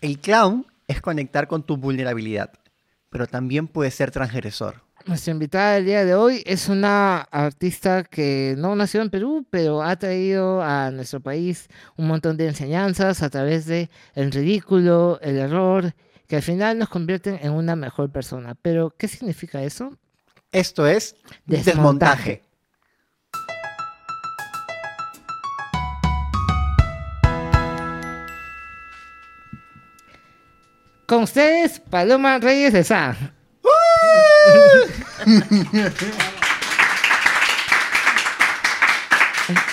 El clown es conectar con tu vulnerabilidad, pero también puede ser transgresor. Nuestra invitada del día de hoy es una artista que no nació en Perú, pero ha traído a nuestro país un montón de enseñanzas a través de el ridículo, el error, que al final nos convierten en una mejor persona. Pero, ¿qué significa eso? Esto es Desmontaje. desmontaje. Con ustedes, Paloma Reyes de Sá.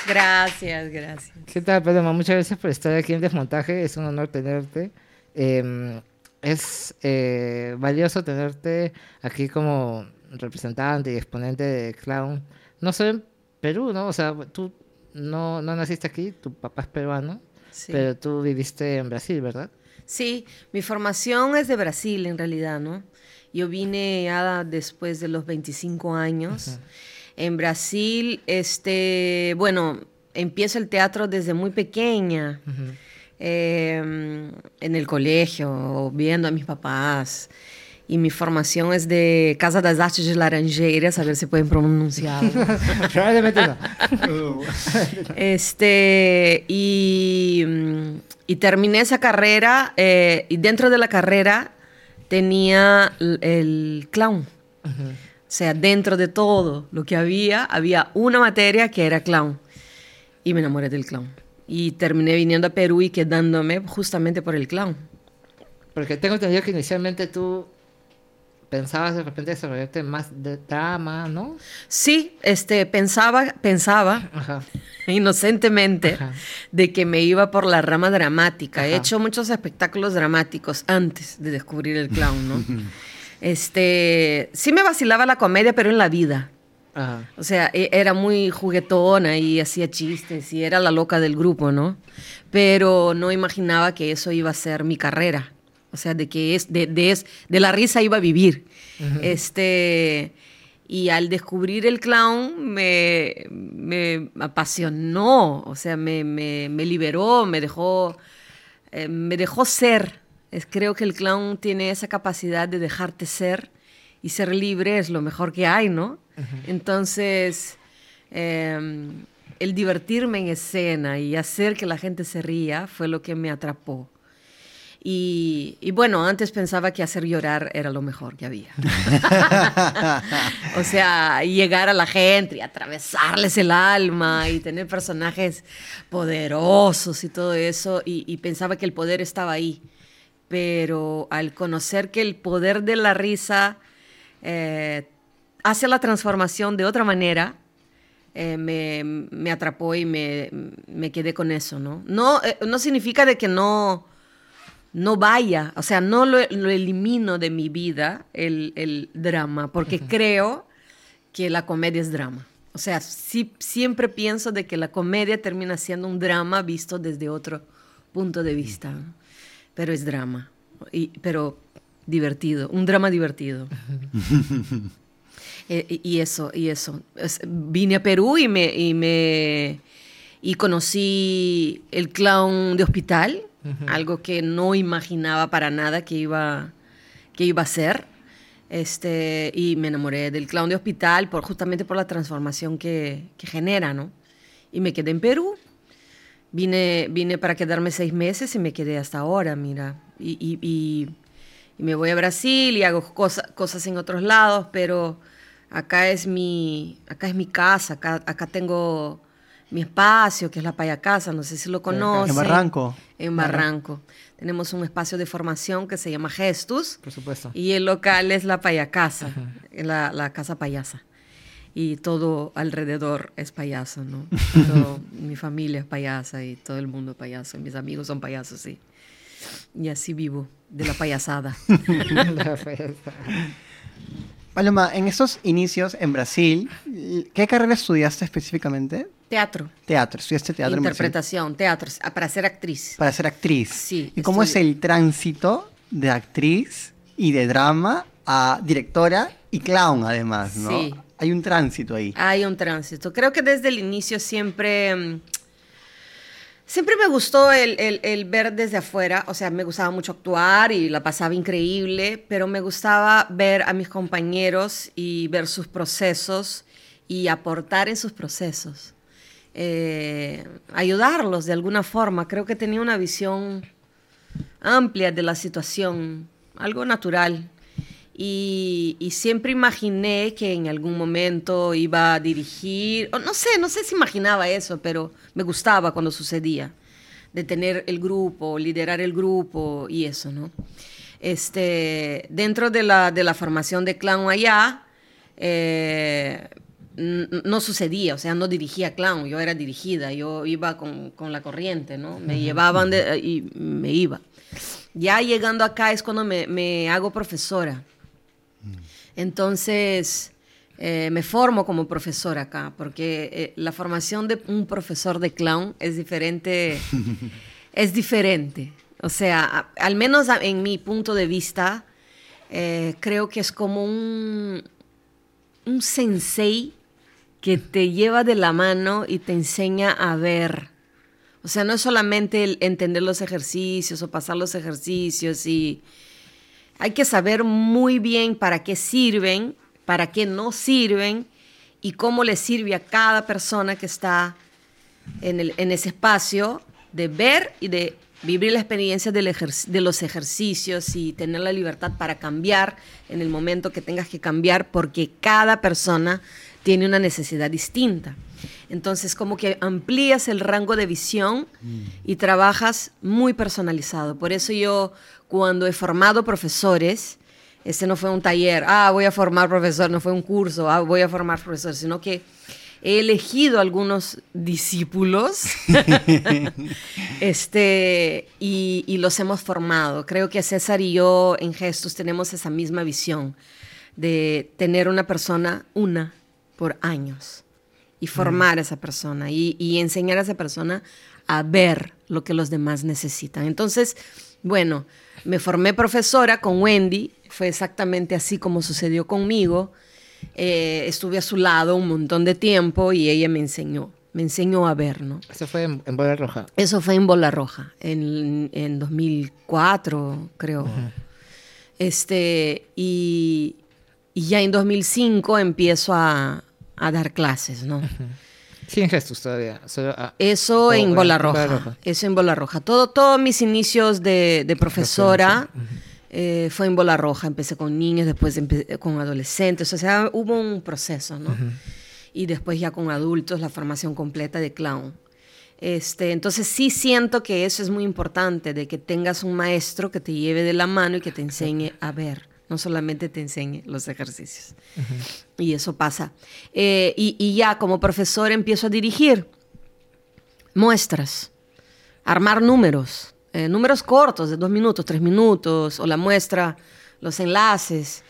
Gracias, gracias. ¿Qué tal, Paloma? Muchas gracias por estar aquí en Desmontaje. Es un honor tenerte. Eh, es eh, valioso tenerte aquí como representante y exponente de clown. No solo en Perú, ¿no? O sea, tú no, no naciste aquí, tu papá es peruano, Sí. pero tú viviste en Brasil, ¿verdad? Sí, mi formación es de Brasil en realidad, ¿no? Yo vine ya después de los 25 años. En Brasil, este, bueno, empiezo el teatro desde muy pequeña, eh, en el colegio, viendo a mis papás. Y mi formación es de Casa das Artes de Laranjeiras, a ver si pueden pronunciarlo. Probablemente no. Este, y, y terminé esa carrera eh, y dentro de la carrera tenía el clown. O sea, dentro de todo lo que había, había una materia que era clown. Y me enamoré del clown. Y terminé viniendo a Perú y quedándome justamente por el clown. Porque tengo entendido que inicialmente tú pensabas de repente desarrollarte más de drama, ¿no? Sí, este, pensaba, pensaba Ajá. inocentemente Ajá. de que me iba por la rama dramática. He hecho muchos espectáculos dramáticos antes de descubrir el clown, ¿no? este, sí me vacilaba la comedia, pero en la vida. Ajá. O sea, e- era muy juguetona y hacía chistes y era la loca del grupo, ¿no? Pero no imaginaba que eso iba a ser mi carrera. O sea, de que es, de, de, es- de la risa iba a vivir. Este, y al descubrir el clown me, me apasionó, o sea, me, me, me liberó, me dejó, eh, me dejó ser. Es, creo que el clown tiene esa capacidad de dejarte ser y ser libre es lo mejor que hay, ¿no? Entonces, eh, el divertirme en escena y hacer que la gente se ría fue lo que me atrapó. Y, y bueno, antes pensaba que hacer llorar era lo mejor que había. o sea, llegar a la gente y atravesarles el alma y tener personajes poderosos y todo eso. Y, y pensaba que el poder estaba ahí. Pero al conocer que el poder de la risa eh, hace la transformación de otra manera, eh, me, me atrapó y me, me quedé con eso, ¿no? No, eh, no significa de que no, no vaya, o sea, no lo, lo elimino de mi vida el, el drama, porque creo que la comedia es drama. O sea, sí, siempre pienso de que la comedia termina siendo un drama visto desde otro punto de vista, ¿no? pero es drama, y, pero divertido, un drama divertido. Eh, y eso, y eso. Es- vine a Perú y me, y me y conocí el clown de hospital, algo que no imaginaba para nada que iba, que iba a ser. Este, y me enamoré del clown de hospital por, justamente por la transformación que, que genera, ¿no? Y me quedé en Perú. Vine, vine para quedarme seis meses y me quedé hasta ahora, mira. Y, me voy a Brasil y hago cosa- cosas en otros lados, pero acá es mi, acá es mi casa, acá, acá tengo mi espacio, que es la Paya Casa, no sé si lo conocen. En Barranco. En Barranco. Tenemos un espacio de formación que se llama Gestus. Por supuesto. Y el local es la payacasa, la, la casa payasa. Y todo alrededor es payaso, ¿no? Todo- mi familia es payasa y todo el mundo es payaso. Mis amigos son payasos, sí. Y así vivo, de la payasada. Paloma, en esos inicios en Brasil, ¿qué carrera estudiaste específicamente? Teatro, Teatro, estudiaste teatro en interpretación, teatro, ah, para ser actriz. Para ser actriz. Sí, ¿Y cómo es el tránsito de actriz y de drama a directora y clown además, ¿no? Sí. Hay un tránsito ahí. Hay un tránsito. Creo que desde el inicio siempre mm, Siempre me gustó el, el- el ver desde afuera, o sea, me gustaba mucho actuar y la pasaba increíble, pero me gustaba ver a mis compañeros y ver sus procesos y aportar en sus procesos, Eh, ayudarlos de alguna forma. Creo que tenía una visión amplia de la situación, algo natural. Y, siempre imaginé que en algún momento iba a dirigir, no sé, no sé si imaginaba eso, pero me gustaba cuando sucedía, de tener el grupo, liderar el grupo y eso, ¿no? Este, dentro de la, de la formación de Clown allá, eh, no sucedía, o sea, no dirigía Clown, yo era dirigida, yo iba con, con la corriente, ¿no? Me llevaban de- y me iba. Ya llegando acá es cuando me, me hago profesora. Entonces, eh, me formo como profesora acá, porque eh, la formación de un profesor de clown es diferente. es diferente. O sea, a- al menos a- en mi punto de vista, eh, creo que es como un, un sensei que te lleva de la mano y te enseña a ver. O sea, no es solamente el entender los ejercicios o pasar los ejercicios y hay que saber muy bien para qué sirven, para qué no sirven y cómo le sirve a cada persona que está en, ese espacio de ver y de vivir la experiencia de los ejercicios y tener la libertad para cambiar en el momento que tengas que cambiar porque cada persona tiene una necesidad distinta. Entonces, como que amplías el rango de visión y trabajas muy personalizado. Por eso yo, cuando he formado profesores, este no fue un taller, ah, voy a formar profesor, no fue un curso, ah, voy a formar profesor, sino que he elegido algunos discípulos este, y, y los hemos formado. Creo que César y yo en Gestos tenemos esa misma visión de tener una persona, una, por años y formar a esa persona y, y enseñar a esa persona a ver lo que los demás necesitan. Entonces, bueno, me formé profesora con Wendy, fue exactamente así como sucedió conmigo. Eh, estuve a su lado un montón de tiempo y ella me enseñó, me enseñó a ver, ¿no? Eso fue en, en Bola Roja. Eso fue en Bola Roja, en, en 2004, creo. Este, y, y ya en 2005 empiezo a, a dar clases, ¿no? Sí, en gestos todavía. Solo, ah, Eso Oh, en Bola Bola Roja. Roja. Eso en Bola Roja. Todo, todos mis inicios de, de profesora eh, fue en Bola Roja. Empecé con niños, después con adolescentes. O sea, hubo un proceso, ¿no? Y después ya con adultos, la formación completa de clown. Este, entonces sí siento que eso es muy importante, de que tengas un maestro que te lleve de la mano y que te enseñe a ver, no solamente te enseñe los ejercicios. Y eso pasa. Eh, y, y ya como profesor empiezo a dirigir muestras, armar números, eh, números cortos de dos minutos, tres minutos, o la muestra, los enlaces.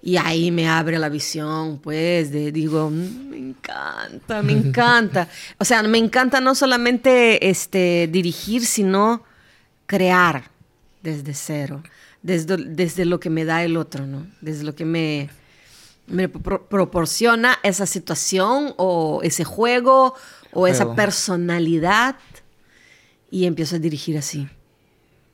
Y ahí me abre la visión, pues, de, digo, "Mm, me encanta, me encanta. O sea, me encanta no solamente este, dirigir, sino crear desde cero, desde, desde lo que me da el otro, ¿no? Desde lo que me, me pro- proporciona esa situación o ese juego o esa Juego. personalidad y empiezo a dirigir así.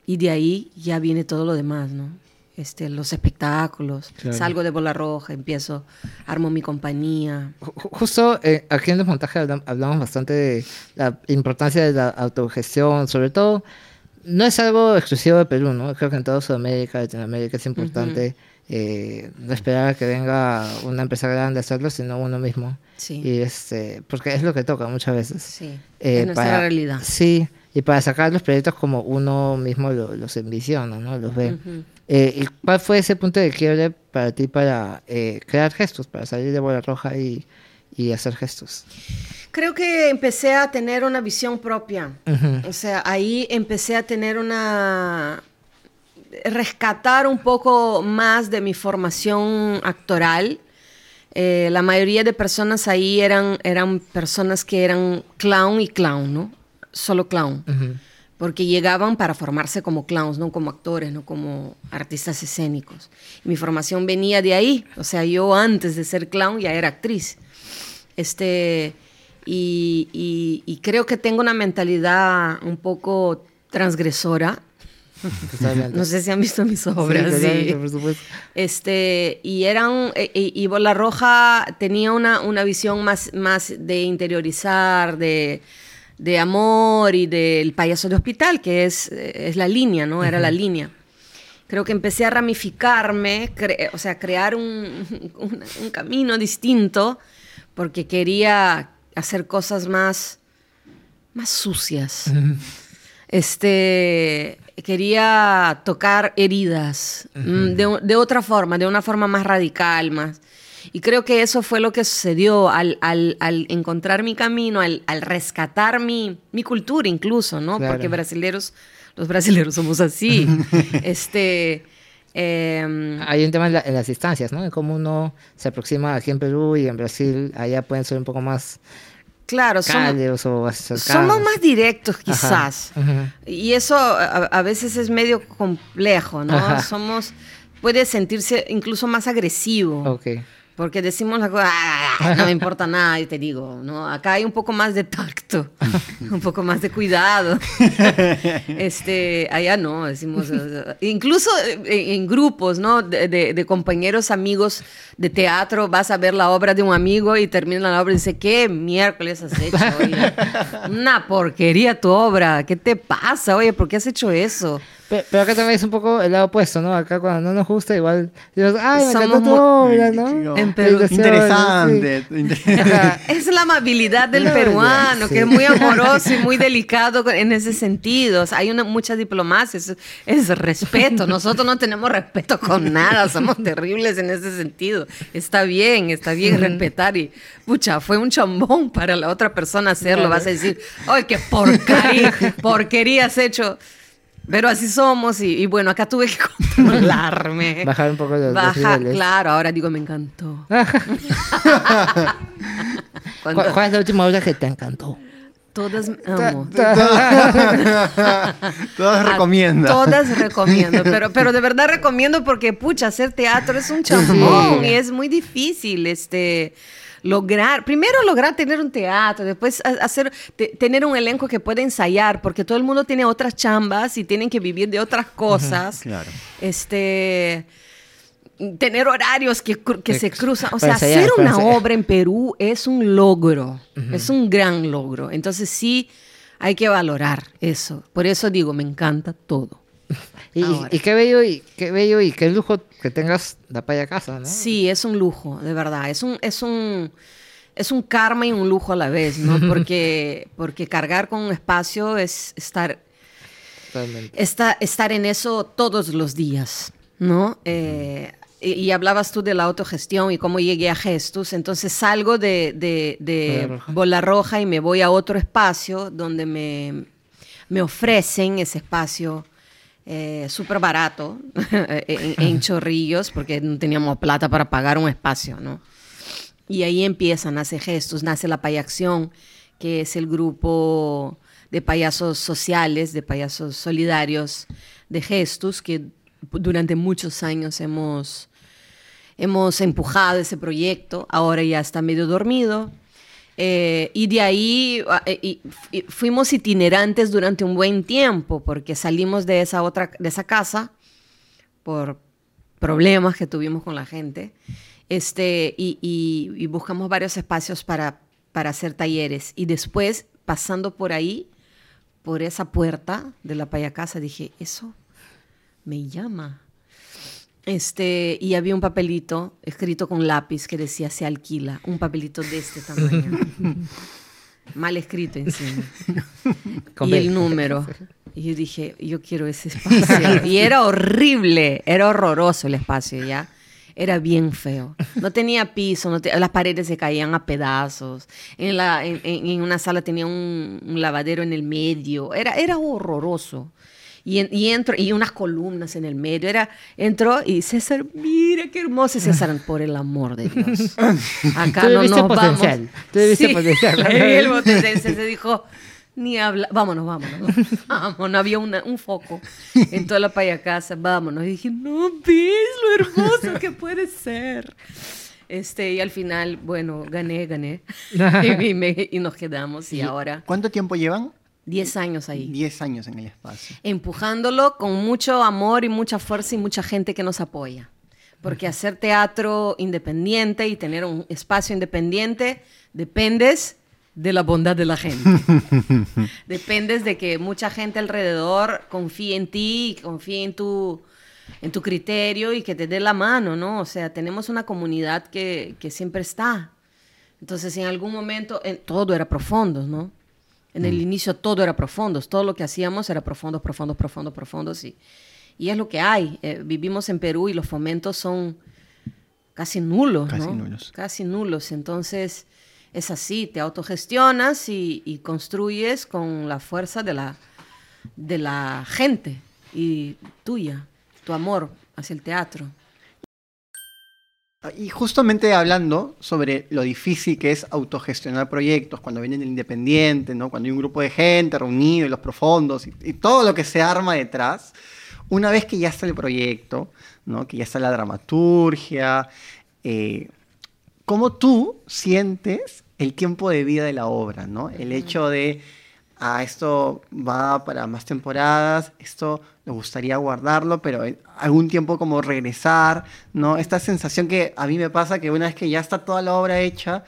Y de ahí ya viene todo lo demás, ¿no? Este, los espectáculos, Claro. salgo de bola roja, empiezo, armo mi compañía. Ju- Justo eh, aquí en Desmontaje hablam- hablamos bastante de la importancia de la autogestión, sobre todo, no es algo exclusivo de Perú, ¿no? Creo que en toda Sudamérica, Latinoamérica es importante eh, no esperar a que venga una empresa grande a hacerlo, sino uno mismo. Sí. Y este, porque es lo que toca muchas veces. Sí, Eh, es nuestra para- realidad. Sí, y para sacar los proyectos como uno mismo lo- los envisiona, ¿no? Los ve. Eh, ¿Y cuál fue ese punto de quiebre para ti para eh, crear gestos, para salir de bola roja y, y hacer gestos? Creo que empecé a tener una visión propia. Ujú. O sea, ahí empecé a tener una... rescatar un poco más de mi formación actoral. Eh, la mayoría de personas ahí eran, eran personas que eran clown y clown, ¿no? Solo clown. Ujú. Porque llegaban para formarse como clowns, no como actores, no como artistas escénicos. Mi formación venía de ahí. O sea, yo antes de ser clown ya era actriz. Este, Y, y- y creo que tengo una mentalidad un poco transgresora. No sé si han visto mis obras. Sí, sí. por supuesto. Este, y eran, y, y Bola Roja tenía una, una visión más, más de interiorizar, de, de amor y del payaso de hospital, que es, es la línea, ¿no? Era la línea. Creo que empecé a ramificarme, o sea, crear un, un- un camino distinto, porque quería hacer cosas más, más sucias. Este, quería tocar heridas mm, de, de otra forma, de una forma más radical, más. Y creo que eso fue lo que sucedió al, al- al encontrar mi camino, al, al rescatar mi, mi cultura incluso, ¿no? Claro. Porque brasileros, los brasileros somos así. este, em, Hay un tema en, la- en las distancias, ¿no? En cómo uno se aproxima aquí en Perú y en Brasil, allá pueden ser un poco más claro, somos, o somos más directos Ajá, quizás. ujú. Y eso a, a veces es medio complejo, ¿no? Ajá. Somos, puede sentirse incluso más agresivo. Ok. Porque decimos la cosa, "Ah, no me importa nada, y te digo, ¿no? Acá hay un poco más de tacto, un poco más de cuidado. Este, allá no, decimos, incluso en, en grupos, ¿no? De, de- de compañeros, amigos de teatro, vas a ver la obra de un amigo y termina la obra y dice, ¿qué miércoles has hecho? Oye? Una porquería tu obra, ¿qué te pasa? Oye, ¿por qué has hecho eso? Pe- Pero acá también es un poco el lado opuesto, ¿no? Acá cuando no nos gusta, igual dices, ay, me Somos encantó tu obra, ¿no? En Perú. Interesante. Sí. Es la amabilidad del No, peruano, sí. que es muy amoroso y muy delicado en ese sentido. O sea, hay una, mucha diplomacia, es, es respeto. Nosotros no tenemos respeto con nada, somos terribles en ese sentido. Está bien, está bien respetar y, pucha, fue un chambón para la otra persona hacerlo. Vas a decir, ¡ay, qué porquería, porquería has hecho! Pero así somos y, y bueno, acá tuve que controlarme. Bajar un poco los, Baja, niveles. claro, ahora digo, me encantó. ¿Cuál, Cuando- cuál es la última obra que te encantó? Todas amo. Todas A recomiendan. Todas recomiendo, pero, pero de verdad recomiendo porque, pucha, hacer teatro es un chambón Sí. y es muy difícil, este, lograr, primero lograr tener un teatro, después ha- hacer, te- tener un elenco que pueda ensayar, porque todo el mundo tiene otras chambas y tienen que vivir de otras cosas. Claro. Este, tener horarios que, que se cruzan. O sea, hacer una obra en Perú es un logro, es un gran logro. Entonces sí hay que valorar eso. Por eso digo, me encanta todo. Y, y qué bello y qué bello y qué lujo que tengas la paya casa, ¿no? Sí, es un lujo, de verdad. Es un, es un, es un karma y un lujo a la vez, ¿no? Porque, porque cargar con un espacio es estar, está- estar en eso todos los días, ¿no? Eh, y, y hablabas tú de la autogestión y cómo llegué a Gestus. Entonces salgo de, de, de Bola Roja. Bola Roja y me voy a otro espacio donde me, me ofrecen ese espacio eh, súper barato en, Chorrillos porque no teníamos plata para pagar un espacio, ¿no? Y ahí empiezan, nace Gestos, nace la Payacción, que es el grupo de payasos sociales, de payasos solidarios de Gestus, que durante muchos años hemos, hemos empujado ese proyecto, ahora ya está medio dormido. Eh, y de ahí ah, eh, fuimos itinerantes durante un buen tiempo, porque salimos de esa otra, de esa casa por problemas que tuvimos con la gente, este, y buscamos varios espacios para, para hacer talleres. Y después, pasando por ahí, por esa puerta de la payacasa, dije, eso me llama. Este, y había un papelito escrito con lápiz que decía se alquila, un papelito de este tamaño. Mal escrito encima. Con y el número. Y yo dije, yo quiero ese espacio. Y era horrible, era horroroso el espacio, ¿ya? Era bien feo. No tenía piso, no te- las paredes se caían a pedazos. En, la, en una sala tenía un, un lavadero en el medio. Era, era horroroso. Y, en- y entro, y unas columnas en el medio. Era, entró y César, mira qué hermoso. Y César, por el amor de Dios. Acá Tú no nos vamos. potencial, tú le viste potencial. le vi el potencial. César dijo, ni habla, vámonos, vámonos. Vámonos, había una- un foco en toda la payacasa, vámonos. Y dije, no ves lo hermoso que puede ser. Este, y al final, bueno, gané, gané. y, me- y nos quedamos. Y ahora, ¿Cuánto tiempo llevan? 10 años ahí. 10 años en el espacio. Empujándolo con mucho amor y mucha fuerza y mucha gente que nos apoya. Porque hacer teatro independiente y tener un espacio independiente dependes de la bondad de la gente. dependes de que mucha gente alrededor confíe en ti, confíe en tu, en tu criterio y que te dé la mano, ¿no? O sea, tenemos una comunidad que, que siempre está. Entonces, en algún momento, en- todo era profundo, ¿no? En el inicio todo era profundo, todo lo que hacíamos era profundos, profundos, profundos, profundos. Y, y es lo que hay. Eh, vivimos en Perú y los fomentos son casi nulos, Casi ¿no? nulos. Casi nulos. Entonces, es así, te autogestionas y, y construyes con la fuerza de la, de la gente y tuya, tu amor hacia el teatro. Y justamente hablando sobre lo difícil que es autogestionar proyectos, cuando viene el independiente, ¿no? cuando hay un grupo de gente reunido y los profundos y, y todo lo que se arma detrás, una vez que ya está el proyecto, ¿no? que ya está la dramaturgia, eh, ¿cómo tú sientes el tiempo de vida de la obra? ¿no? El hecho de, ah, esto va para más temporadas, esto me gustaría guardarlo, pero en algún tiempo como regresar, ¿no? Esta sensación que a mí me pasa que una vez que ya está toda la obra hecha,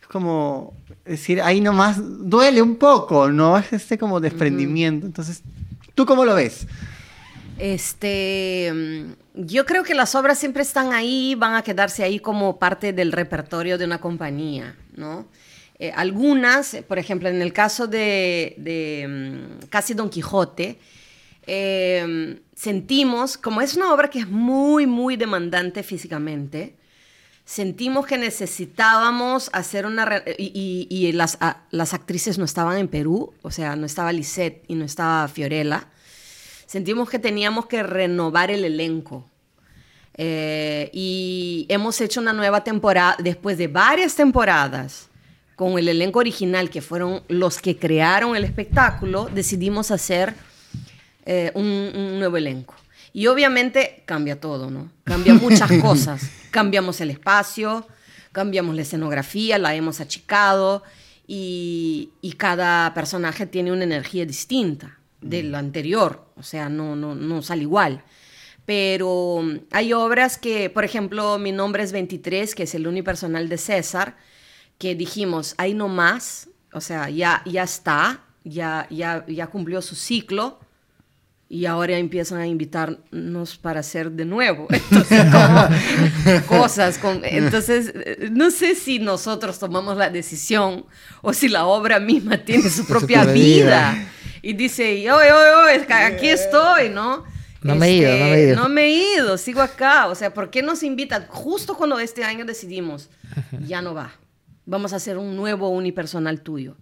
es como decir, ahí nomás duele un poco, ¿no? Es este como desprendimiento. Entonces, ¿tú cómo lo ves? Este, yo creo que las obras siempre están ahí, van a quedarse ahí como parte del repertorio de una compañía, ¿no? Eh, algunas, por ejemplo, en el caso de, de, mm, Casi Don Quijote, eh, sentimos, como es una obra que es muy, muy demandante físicamente, sentimos que necesitábamos hacer una... y, y- y las, a- las actrices no estaban en Perú, o sea, no estaba Lisette y no estaba Fiorella. Sentimos que teníamos que renovar el elenco. Eh, y hemos hecho una nueva temporada, después de varias temporadas, con el elenco original, que fueron los que crearon el espectáculo, decidimos hacer eh, un, un nuevo elenco. Y obviamente cambia todo, ¿no? Cambia muchas cosas. Cambiamos el espacio, cambiamos la escenografía, la hemos achicado y, y cada personaje tiene una energía distinta de lo anterior, o sea, no, no, no sale igual. Pero mm, hay obras que, por ejemplo, Mi nombre es 23, que es el unipersonal de César, que dijimos, ahí no más, o sea, ya, ya está, ya, ya, ya cumplió su ciclo, y ahora empiezan a invitarnos para hacer de nuevo. Entonces, como cosas. Con, entonces, no sé si nosotros tomamos la decisión o si la obra misma tiene su propia vida. vida. Y dice, oye, oye, oye, aquí estoy, ¿no? No me he ido, no me he ido. No me he ido, sigo acá. O sea, ¿por qué nos invitan? Justo cuando este año decidimos, ya no va. Vamos a hacer un nuevo unipersonal tuyo.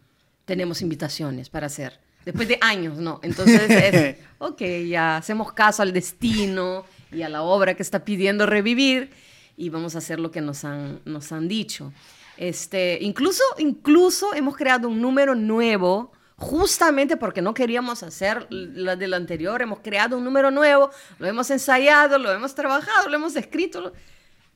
Tenemos invitaciones para hacer. Después de años, ¿no? Entonces, es, ok, ya hacemos caso al destino y a la obra que está pidiendo revivir y vamos a hacer lo que nos han, nos han dicho. Este, incluso, incluso hemos creado un número nuevo justamente porque no queríamos hacer la del anterior, hemos creado un número nuevo, lo hemos ensayado, lo hemos trabajado, lo hemos escrito.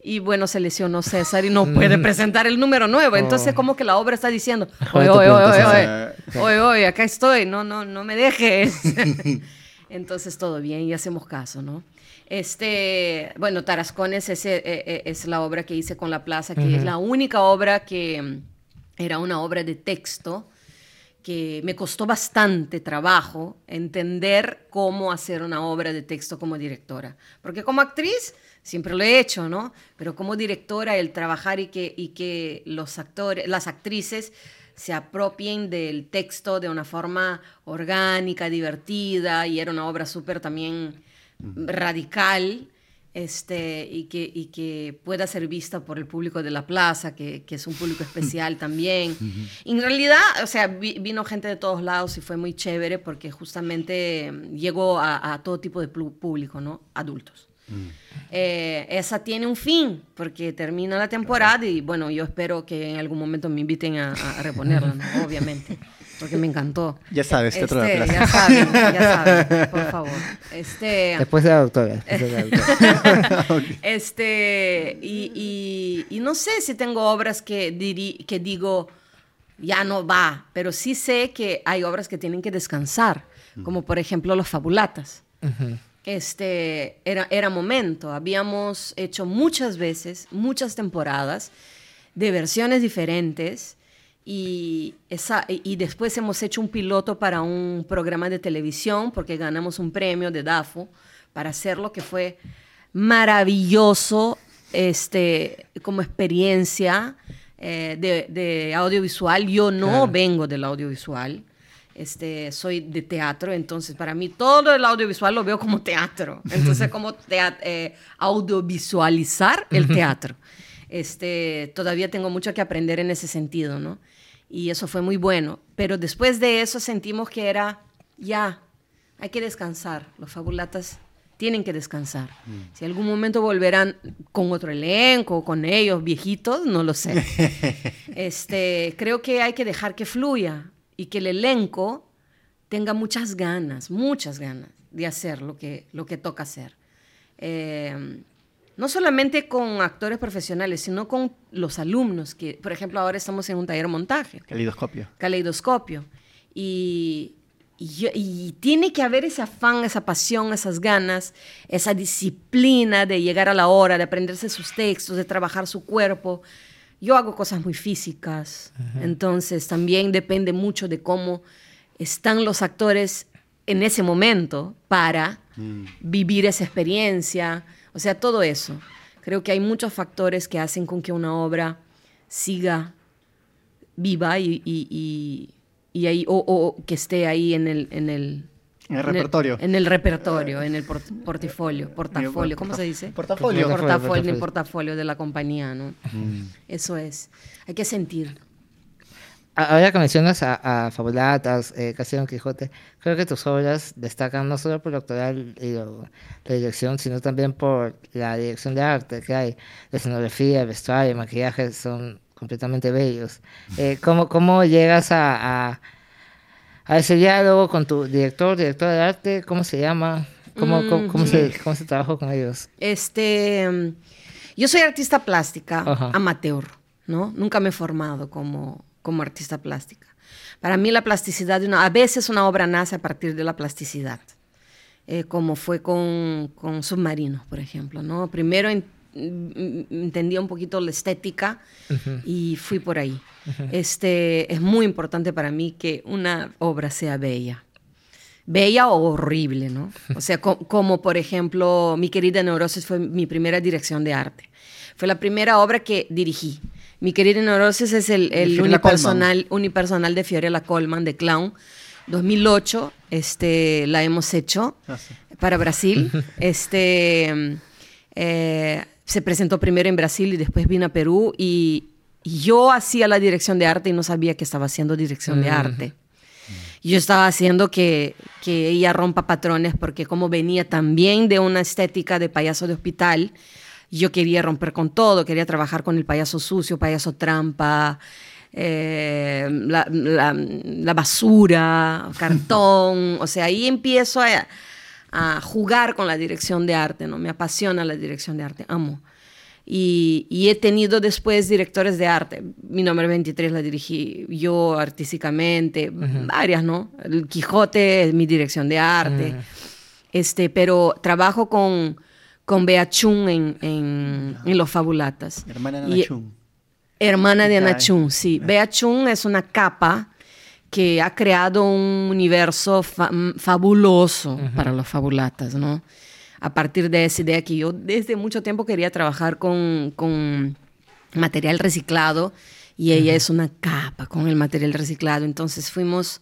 Y bueno, se lesionó César y no puede presentar el número nuevo. Entonces, Oh. como que la obra está diciendo, oye, oye, oye, oye, oye, oye, acá estoy, no, no, no me dejes. Entonces, todo bien y hacemos caso, ¿no? Este, bueno, Tarascones es, eh, eh, es la obra que hice con La Plaza, que es la única obra que mm, era una obra de texto que me costó bastante trabajo entender cómo hacer una obra de texto como directora. Porque como actriz siempre lo he hecho, ¿no? Pero como directora el trabajar y que, y que los actores, las actrices se apropien del texto de una forma orgánica, divertida, y era una obra súper también radical este, y, que, y que pueda ser vista por el público de la plaza, que, que es un público especial también. Y en realidad, o sea, vi- vino gente de todos lados y fue muy chévere porque justamente llegó a, a todo tipo de público, ¿no? Adultos. Eh, esa tiene un fin porque termina la temporada y bueno, yo espero que en algún momento me inviten a, a- reponerla, ¿no? obviamente. porque me encantó. Ya sabes, teatro de la Este, plaza. Ya saben, ya saben, por favor. Este, Después de la doctora. después de la doctora. este, y, y- y no sé si tengo obras que, diri- que digo, ya no va, pero sí sé que hay obras que tienen que descansar, como por ejemplo Los Fabulatas. Ujú. Este, era, era momento, habíamos hecho muchas veces, muchas temporadas, de versiones diferentes. Y, esa, y después hemos hecho un piloto para un programa de televisión porque ganamos un premio de DAFO para hacerlo que fue maravilloso este, como experiencia eh, de, de audiovisual. Yo no Claro. vengo del audiovisual, este, soy de teatro, entonces para mí todo el audiovisual lo veo como teatro. Entonces, como tea- eh, audiovisualizar el teatro. Este, todavía tengo mucho que aprender en ese sentido, ¿no? Y eso fue muy bueno. Pero después de eso sentimos que era, ya, hay que descansar. Los fabulatas tienen que descansar. Si algún momento volverán con otro elenco, con ellos viejitos, no lo sé. este, creo que hay que dejar que fluya y que el elenco tenga muchas ganas, muchas ganas de hacer lo que, lo que toca hacer. Eh, no solamente con actores profesionales, sino con los alumnos, que por ejemplo ahora estamos en un taller de montaje Calidoscopio. caleidoscopio. Y, y tiene que haber ese afán, esa pasión, esas ganas, esa disciplina de llegar a la hora, de aprenderse sus textos, de trabajar su cuerpo. Yo hago cosas muy físicas, entonces también depende mucho de cómo están los actores en ese momento para vivir esa experiencia, o sea, todo eso. Creo que hay muchos factores que hacen con que una obra siga viva y, y, y- y ahí, o, o que esté ahí en el, en el, En el repertorio. En el, repertorio, en el port- portafolio, portafolio, ¿cómo se dice? Portafolio. Portafolio. Portafolio, en el portafolio. de la compañía, ¿no? Mm. Eso es. Hay que sentir. A- Ahora que mencionas a, a Fabulatas, eh, Castillo Don Quijote, creo que tus obras destacan no solo por lo actoral y lo- la dirección, sino también por la dirección de arte que hay. La escenografía, el vestuario, el maquillaje son completamente bellos. Eh, ¿cómo, ¿Cómo llegas a, a, a ese diálogo con tu director, director de arte? ¿Cómo se llama? ¿Cómo, cómo, cómo se, cómo se trabajó con ellos? Este, mm, yo soy artista plástica, Ajá. amateur, ¿no? Nunca me he formado como, como artista plástica. Para mí la plasticidad, de una, a veces una obra nace a partir de la plasticidad, eh, como fue con, con Submarinos, por ejemplo, ¿no? Primero en- mm, entendía un poquito la estética y fui por ahí. este, es muy importante para mí que una obra sea bella bella o horrible, ¿no? O sea, co- como por ejemplo, Mi querida Neurosis fue mi primera dirección de arte. Fue la primera obra que dirigí. Mi querida Neurosis es el, el unipersonal, unipersonal de Fiorella Colman, de Clown. 2008, este, la hemos hecho Ah, sí. para Brasil. este, eh, se presentó primero en Brasil y después vino a Perú y, yo hacía la dirección de arte y no sabía que estaba haciendo dirección de arte. Yo estaba haciendo que, que ella rompa patrones porque como venía también de una estética de payaso de hospital, yo quería romper con todo, quería trabajar con el payaso sucio, payaso trampa, eh, la, la- la basura, cartón, o sea, ahí empiezo a, a jugar con la dirección de arte, ¿no? Me apasiona la dirección de arte, amo. Y, y he tenido después directores de arte. Mi nombre 23 la dirigí yo artísticamente, varias, ¿no? El Quijote es mi dirección de arte. este, pero trabajo con, con Bea Chun en, en, en Los Fabulatas. Hermana Y- Nana Chun. Hermana de Ana. Chun, sí. Bea Chun es una capa que ha creado un universo fa- mm, fabuloso para los fabulatas, ¿no? A partir de esa idea que yo desde mucho tiempo quería trabajar con, con material reciclado y ella es una capa con el material reciclado. Entonces fuimos,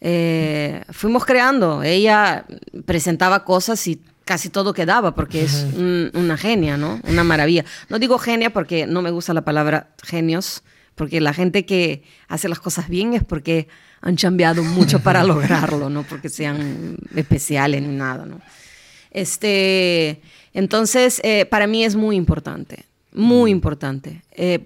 eh, fuimos creando. Ella presentaba cosas y casi todo quedaba porque es un- una genia, ¿no? Una maravilla. No digo genia porque no me gusta la palabra genios, porque la gente que hace las cosas bien es porque han cambiado mucho para lograrlo, no porque sean especiales ni nada, ¿no? Este, entonces, eh, para mí es muy importante, muy importante. Eh,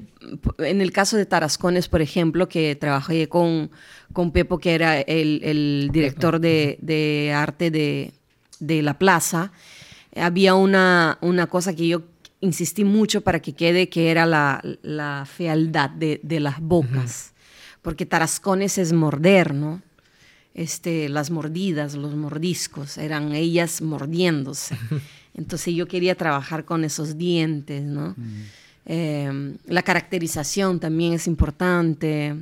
en el caso de Tarascones, por ejemplo, que trabajé con, con Pepo, que era el, el director de, de arte de, de la plaza, había una, una cosa que yo insistí mucho para que quede, que era la, la fealdad de, de las bocas, porque Tarascones es morder, ¿no? Este, las mordidas, los mordiscos, eran ellas mordiéndose. Entonces yo quería trabajar con esos dientes, ¿no? Eh, la caracterización también es importante.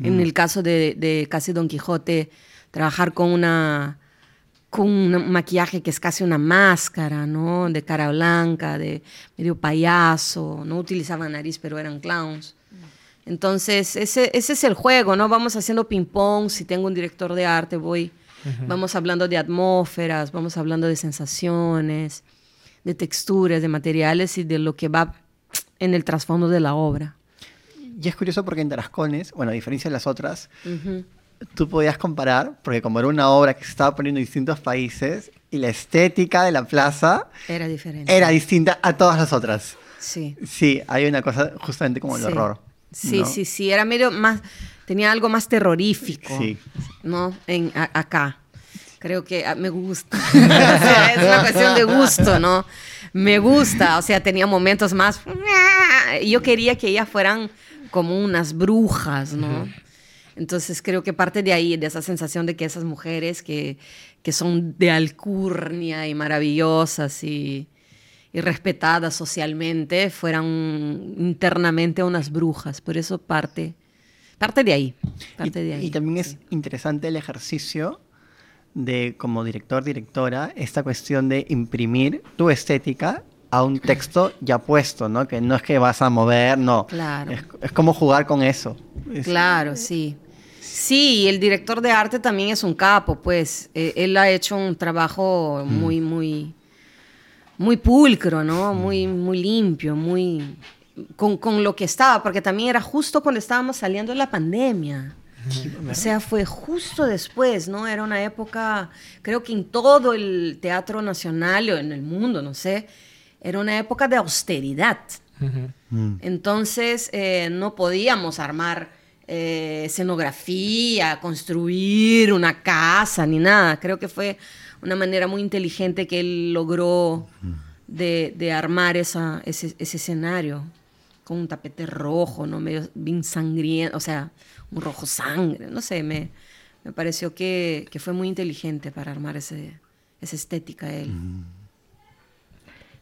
En el caso de, de Casi Don Quijote, trabajar con una con un maquillaje que es casi una máscara, ¿no? De cara blanca, de medio payaso, no utilizaban nariz, pero eran clowns. Entonces, ese, ese es el juego, ¿no? Vamos haciendo ping-pong, si tengo un director de arte, voy, vamos hablando de atmósferas, vamos hablando de sensaciones, de texturas, de materiales y de lo que va en el trasfondo de la obra. Y es curioso porque en Tarascones, bueno, a diferencia de las otras, tú podías comparar, porque como era una obra que se estaba poniendo en distintos países, y la estética de la plaza Era diferente. era distinta a todas las otras. Sí. Sí, hay una cosa justamente como el Sí. horror. Sí, ¿no? sí, sí, era medio más, tenía algo más terrorífico, Sí. ¿no? En, a- acá. Creo que ah, me gusta. o sea, es una cuestión de gusto, ¿no? Me gusta, o sea, tenía momentos más... Yo quería que ellas fueran como unas brujas, ¿no? Entonces creo que parte de ahí, de esa sensación de que esas mujeres que, que son de alcurnia y maravillosas y, y respetadas socialmente fueran internamente unas brujas. Por eso parte, parte de ahí. Parte y, de ahí. y también sí. es interesante el ejercicio de, como director, directora, esta cuestión de imprimir tu estética a un texto ya puesto, ¿no? Que no es que vas a mover, no. Claro. Es, es como jugar con eso. Es- Claro, sí. Sí, y el director de arte también es un capo, pues. Eh, él ha hecho un trabajo muy, muy, muy pulcro, ¿no? Muy, muy limpio, muy. Con, con lo que estaba, porque también era justo cuando estábamos saliendo de la pandemia. O sea, fue justo después, ¿no? Era una época, creo que en todo el teatro nacional o en el mundo, no sé, era una época de austeridad. Mm. Entonces eh, no podíamos armar eh, escenografía, construir una casa ni nada. Creo que fue una manera muy inteligente que él logró de, de armar esa, ese, ese escenario con un tapete rojo, ¿no? Medio bien sangriento, o sea, un rojo sangre, no sé, me, me pareció que, que fue muy inteligente para armar ese, esa estética él.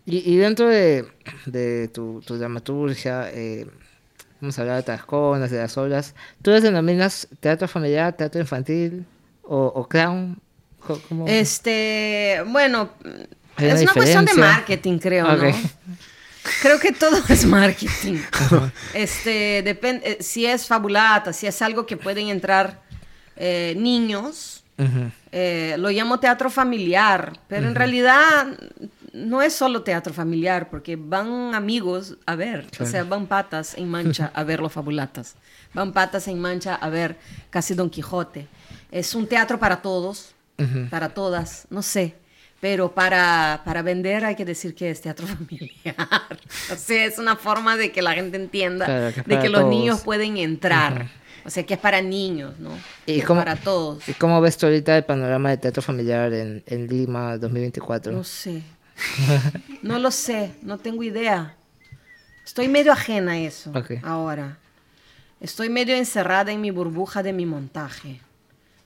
Y, y dentro de, de tu, tu dramaturgia, eh, hemos hablado de Tarasconas, de las obras, ¿tú las denominas teatro familiar, teatro infantil o, o clown? ¿Cómo? Este, bueno, es una cuestión de marketing, creo. ¿no? Creo que todo es marketing. este, depende, eh, si es fabulata, si es algo que pueden entrar eh, niños, eh, lo llamo teatro familiar, pero en realidad no es solo teatro familiar, porque van amigos a ver, o sea, van patas en mancha a ver los fabulatas, van patas en mancha a ver casi Don Quijote. Es un teatro para todos, para todas, no sé. Pero para, para vender hay que decir que es teatro familiar. o sea, es una forma de que la gente entienda Claro, que de que los todos. niños pueden entrar. O sea, que es para niños, ¿no? ¿Y Que es cómo- para todos. ¿Y cómo ves tú ahorita el panorama de teatro familiar en, en Lima 2024? No sé. No lo sé, no tengo idea. Estoy medio ajena a eso Ok. ahora. Estoy medio encerrada en mi burbuja de mi montaje.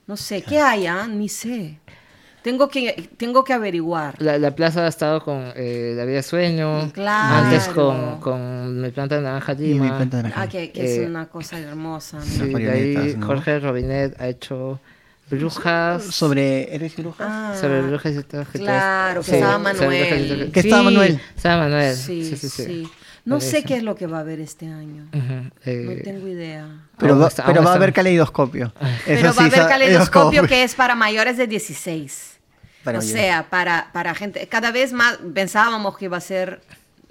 No sé, ¿qué hay? ah? Ni sé. Tengo que, tengo que averiguar. La, la plaza ha estado con eh, La Vida Sueño, Claro. antes con, con Mi Planta de Naranja Y mi Lima. planta de naranja. Ah, que, que Eh, es una cosa hermosa. ¿no? Sí, de ahí ¿no? Jorge Robinet ha hecho Brujas. Sobre ¿Eres bruja? Ah, sobre brujas y todo. claro, que estaba Manuel. Que estaba Manuel. Estaba Manuel. Sí, Sí, sí, sí. sí. No sé qué es lo que va a haber este año. Ujú, No eh, tengo idea. Pero, Aún va, está- pero va a haber caleidoscopio. Pero va a sí, haber caleidoscopio que es para mayores de 16. Para o mayores. sea, para, para gente. Cada vez más pensábamos que iba a ser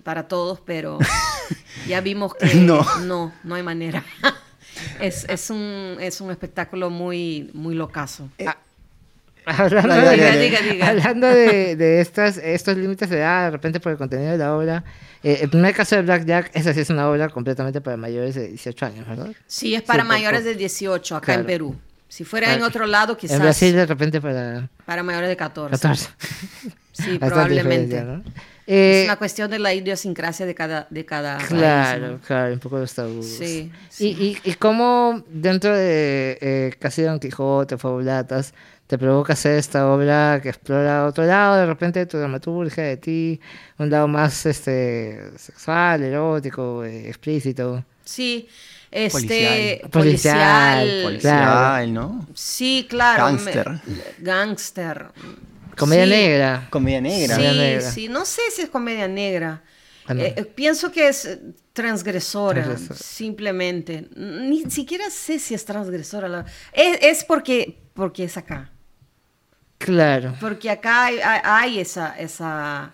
para todos, pero ya vimos que No. no, no hay manera. Es, es, un, es un espectáculo muy, muy locazo. Eh, Hablando, Dale, dale, de, dale. Diga, diga. hablando de, de estas, estos límites de edad, de repente por el contenido de la obra, eh, el primer caso de Black Jack, esa sí es una obra completamente para mayores de 18 años, ¿verdad? Sí, es para Sí, mayores por- de 18 acá Claro. en Perú. Si fuera en Ah, otro lado, quizás En Brasil de repente para para mayores de 14. 14. Sí, Bastante probablemente. Eh, es una cuestión de la idiosincrasia de cada, de cada país, Claro, ¿no? claro, un poco los tabús. Sí, Y, y, y cómo dentro de eh, casi Don Quijote, Fabulatas, te provoca hacer esta obra que explora otro lado, de repente de tu dramaturgia, de ti, un lado más este sexual, erótico, eh, explícito. Sí, este Policial. Policial, policial. Policial, Claro. ¿no? Sí, claro. me- Gángster. Comedia Sí. negra. Comedia negra. Sí, Comedia negra. sí, no sé si es comedia negra. Ah, no. Eh, eh, pienso que es transgresora, Transgresora. simplemente. Ni siquiera sé si es transgresora. la- Es, es porque, porque es acá. Claro. Porque acá hay, hay- hay esa, esa,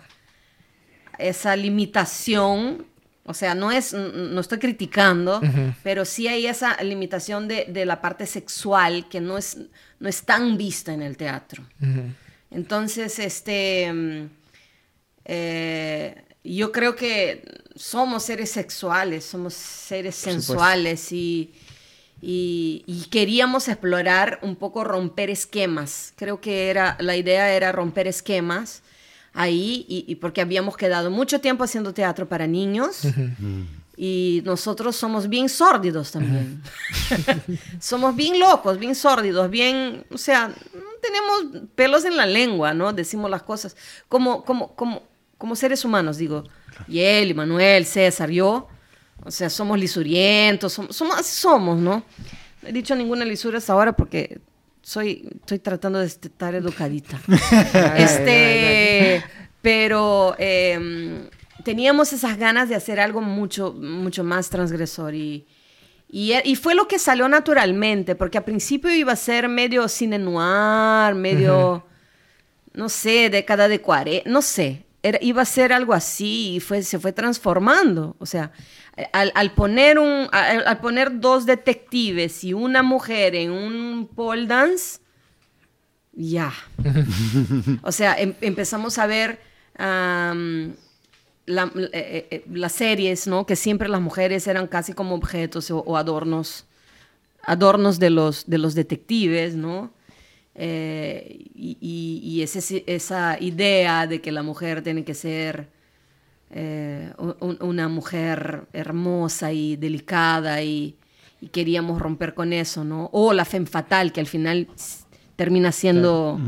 esa limitación. O sea, no es, no estoy criticando, pero sí hay esa limitación de, de la parte sexual que no es, no es tan vista en el teatro. Entonces, este, mm, eh, yo creo que somos seres sexuales, somos seres sensuales y, y, y queríamos explorar un poco romper esquemas. Creo que era, la idea era romper esquemas ahí y, y porque habíamos quedado mucho tiempo haciendo teatro para niños. Y nosotros somos bien sórdidos también. somos bien locos, bien sórdidos, bien, o sea, tenemos pelos en la lengua, ¿no? Decimos las cosas como, como, como, como seres humanos, digo. Y él, Manuel, César, yo, o sea, somos lisurientos, somos, somos así somos, ¿no? No he dicho ninguna lisura hasta ahora porque soy, estoy tratando de estar educadita. este, pero em, teníamos esas ganas de hacer algo mucho, mucho más transgresor y, y, e- y fue lo que salió naturalmente, porque al principio iba a ser medio cine noir, medio, no sé, década de 40, no sé, era, iba a ser algo así y fue, se fue transformando. O sea, al, al poner un, al, al poner dos detectives y una mujer en un pole dance, ya. o sea, em- empezamos a ver la- eh, eh, las series, ¿no? Que siempre las mujeres eran casi como objetos o, o adornos, adornos de los, de los detectives, ¿no? Eh, y y- y ese- esa idea de que la mujer tiene que ser eh, un- una mujer hermosa y delicada y, y queríamos romper con eso, ¿no? O la femme fatal, que al final termina siendo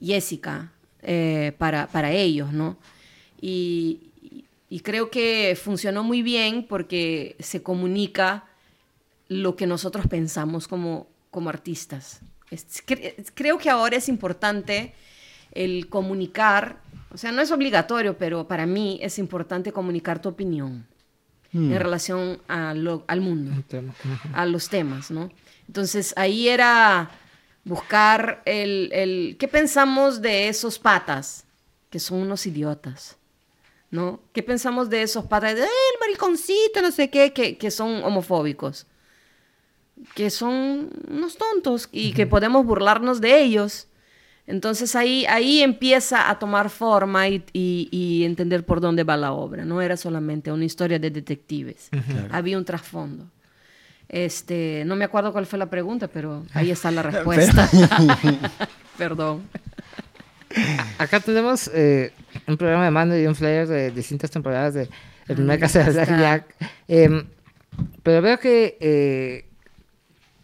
Jessica eh, para, para ellos, ¿no? Y, y- creo que funcionó muy bien porque se comunica lo que nosotros pensamos como, como artistas. Es- cre- creo que ahora es importante el comunicar, o sea, no es obligatorio, pero para mí es importante comunicar tu opinión en relación a lo- al mundo a los temas, ¿no? Entonces ahí era buscar el, el- ¿qué pensamos de esos patas? Que son unos idiotas, ¿no? ¿Qué pensamos de esos patas? De, "Ay, el mariconcito, no sé qué, que, que son homofóbicos, que son unos tontos y que podemos burlarnos de ellos. Entonces ahí, ahí empieza a tomar forma y, y- y entender por dónde va la obra. No era solamente una historia de detectives, había un trasfondo. Este, no me acuerdo cuál fue la pregunta, pero ahí está la respuesta. Perdón. Acá tenemos eh, un programa de mando y un flyer de distintas temporadas de El primer caso de Black. Jack. Em, pero veo que eh,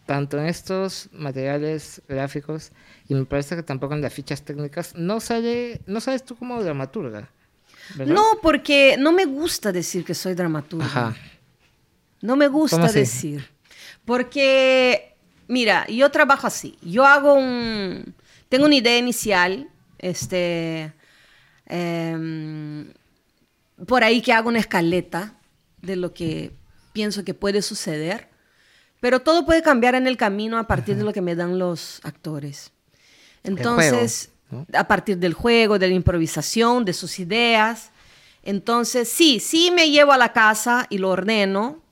tanto en estos materiales gráficos y me parece que tampoco en las fichas técnicas no sale, no sales tú como dramaturga. ¿verdad? No, porque no me gusta decir que soy dramaturga. Ajá. No me ¿Cómo gusta decir. Porque, mira, yo trabajo así. Yo hago un... Tengo una idea inicial, este... em, por ahí que hago una escaleta de lo que pienso que puede suceder, pero todo puede cambiar en el camino a partir de lo que me dan los actores. Entonces, ¿no? a partir del juego, de la improvisación, de sus ideas. Entonces, sí, sí me llevo a la casa y lo ordeno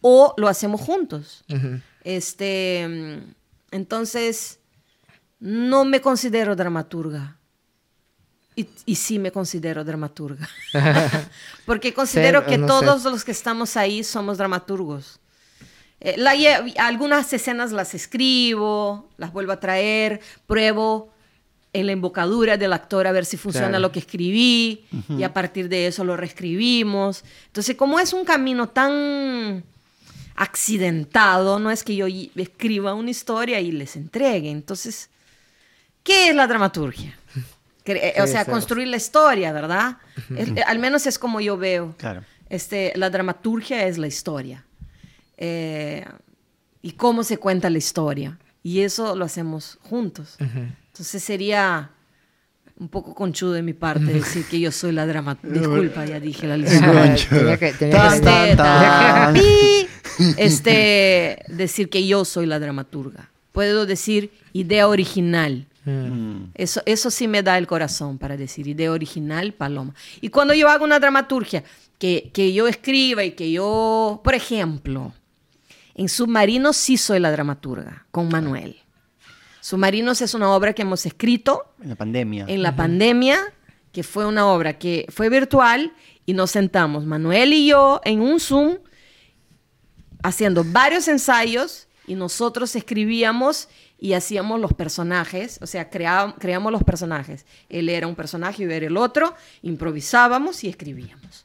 o lo hacemos juntos. Ujú. Este, entonces, no me considero dramaturga. Y, y sí me considero dramaturga. Porque considero Ser que no todos ser. los que estamos ahí somos dramaturgos. Eh, la algunas escenas las escribo, las vuelvo a traer, pruebo en la embocadura del actor a ver si funciona Claro. lo que escribí y a partir de eso lo reescribimos. Entonces, como es un camino tan accidentado, no es que yo escriba una historia y les entregue. Entonces, ¿qué es la dramaturgia? Eh, o sea, construir la historia, ¿verdad? Es- al menos es como yo veo. Claro. Este, la dramaturgia es la historia. Eh, y cómo se cuenta la historia. Y eso lo hacemos juntos. Entonces sería un poco conchudo de mi parte decir que yo soy la dramaturga. Disculpa, ya dije la pi, este, decir que yo soy la dramaturga. Puedo decir idea original. Mm. Eso, eso sí me da el corazón para decir idea original, Paloma. Y cuando yo hago una dramaturgia, que, que yo escriba y que yo, por ejemplo, en Submarinos sí soy la dramaturga, con Manuel. Submarinos es una obra que hemos escrito En la pandemia. en la pandemia, que fue una obra que fue virtual y nos sentamos, Manuel y yo, en un Zoom, haciendo varios ensayos y nosotros escribíamos y hacíamos los personajes, o sea, crea- creamos los personajes. Él era un personaje, yo era el otro, improvisábamos y escribíamos.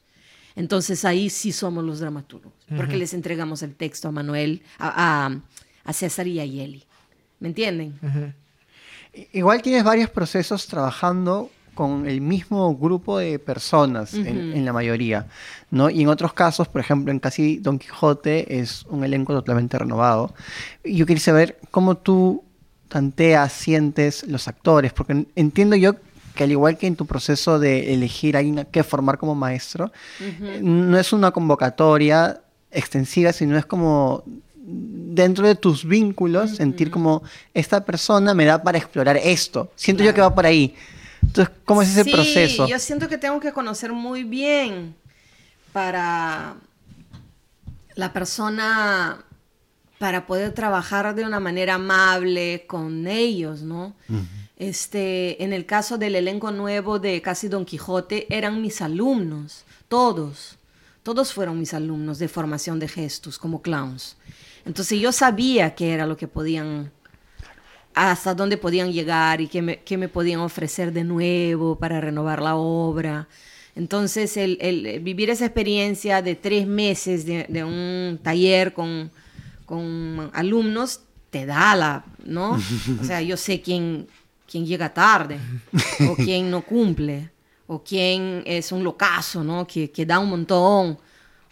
Entonces ahí sí somos los dramaturgos, porque les entregamos el texto a Manuel, a, a- a César y a Yeli. ¿Me entienden? Igual tienes varios procesos trabajando con el mismo grupo de personas en, en la mayoría, ¿no? Y en otros casos, por ejemplo, en casi Don Quijote es un elenco totalmente renovado. Yo quería saber cómo tú tanteas, sientes los actores, porque en- entiendo yo que al igual que en tu proceso de elegir a alguien que formar como maestro, eh, no es una convocatoria extensiva, sino es como dentro de tus vínculos, sentir como esta persona me da para explorar esto. Siento yo que va por ahí. Entonces, ¿cómo es ese Sí, proceso? Yo siento que tengo que conocer muy bien para la persona, para poder trabajar de una manera amable con ellos, ¿no? Este, en el caso del elenco nuevo de Casi Don Quijote, eran mis alumnos, todos. Todos fueron mis alumnos de formación de gestos como clowns. Entonces yo sabía qué era lo que podían hasta dónde podían llegar y qué me, qué me podían ofrecer de nuevo para renovar la obra. Entonces, el, el vivir esa experiencia de tres meses de, de un taller con, con alumnos te da la, ¿no? O sea, yo sé quién, quién llega tarde o quién no cumple o quién es un locazo, ¿no? Que, que da un montón.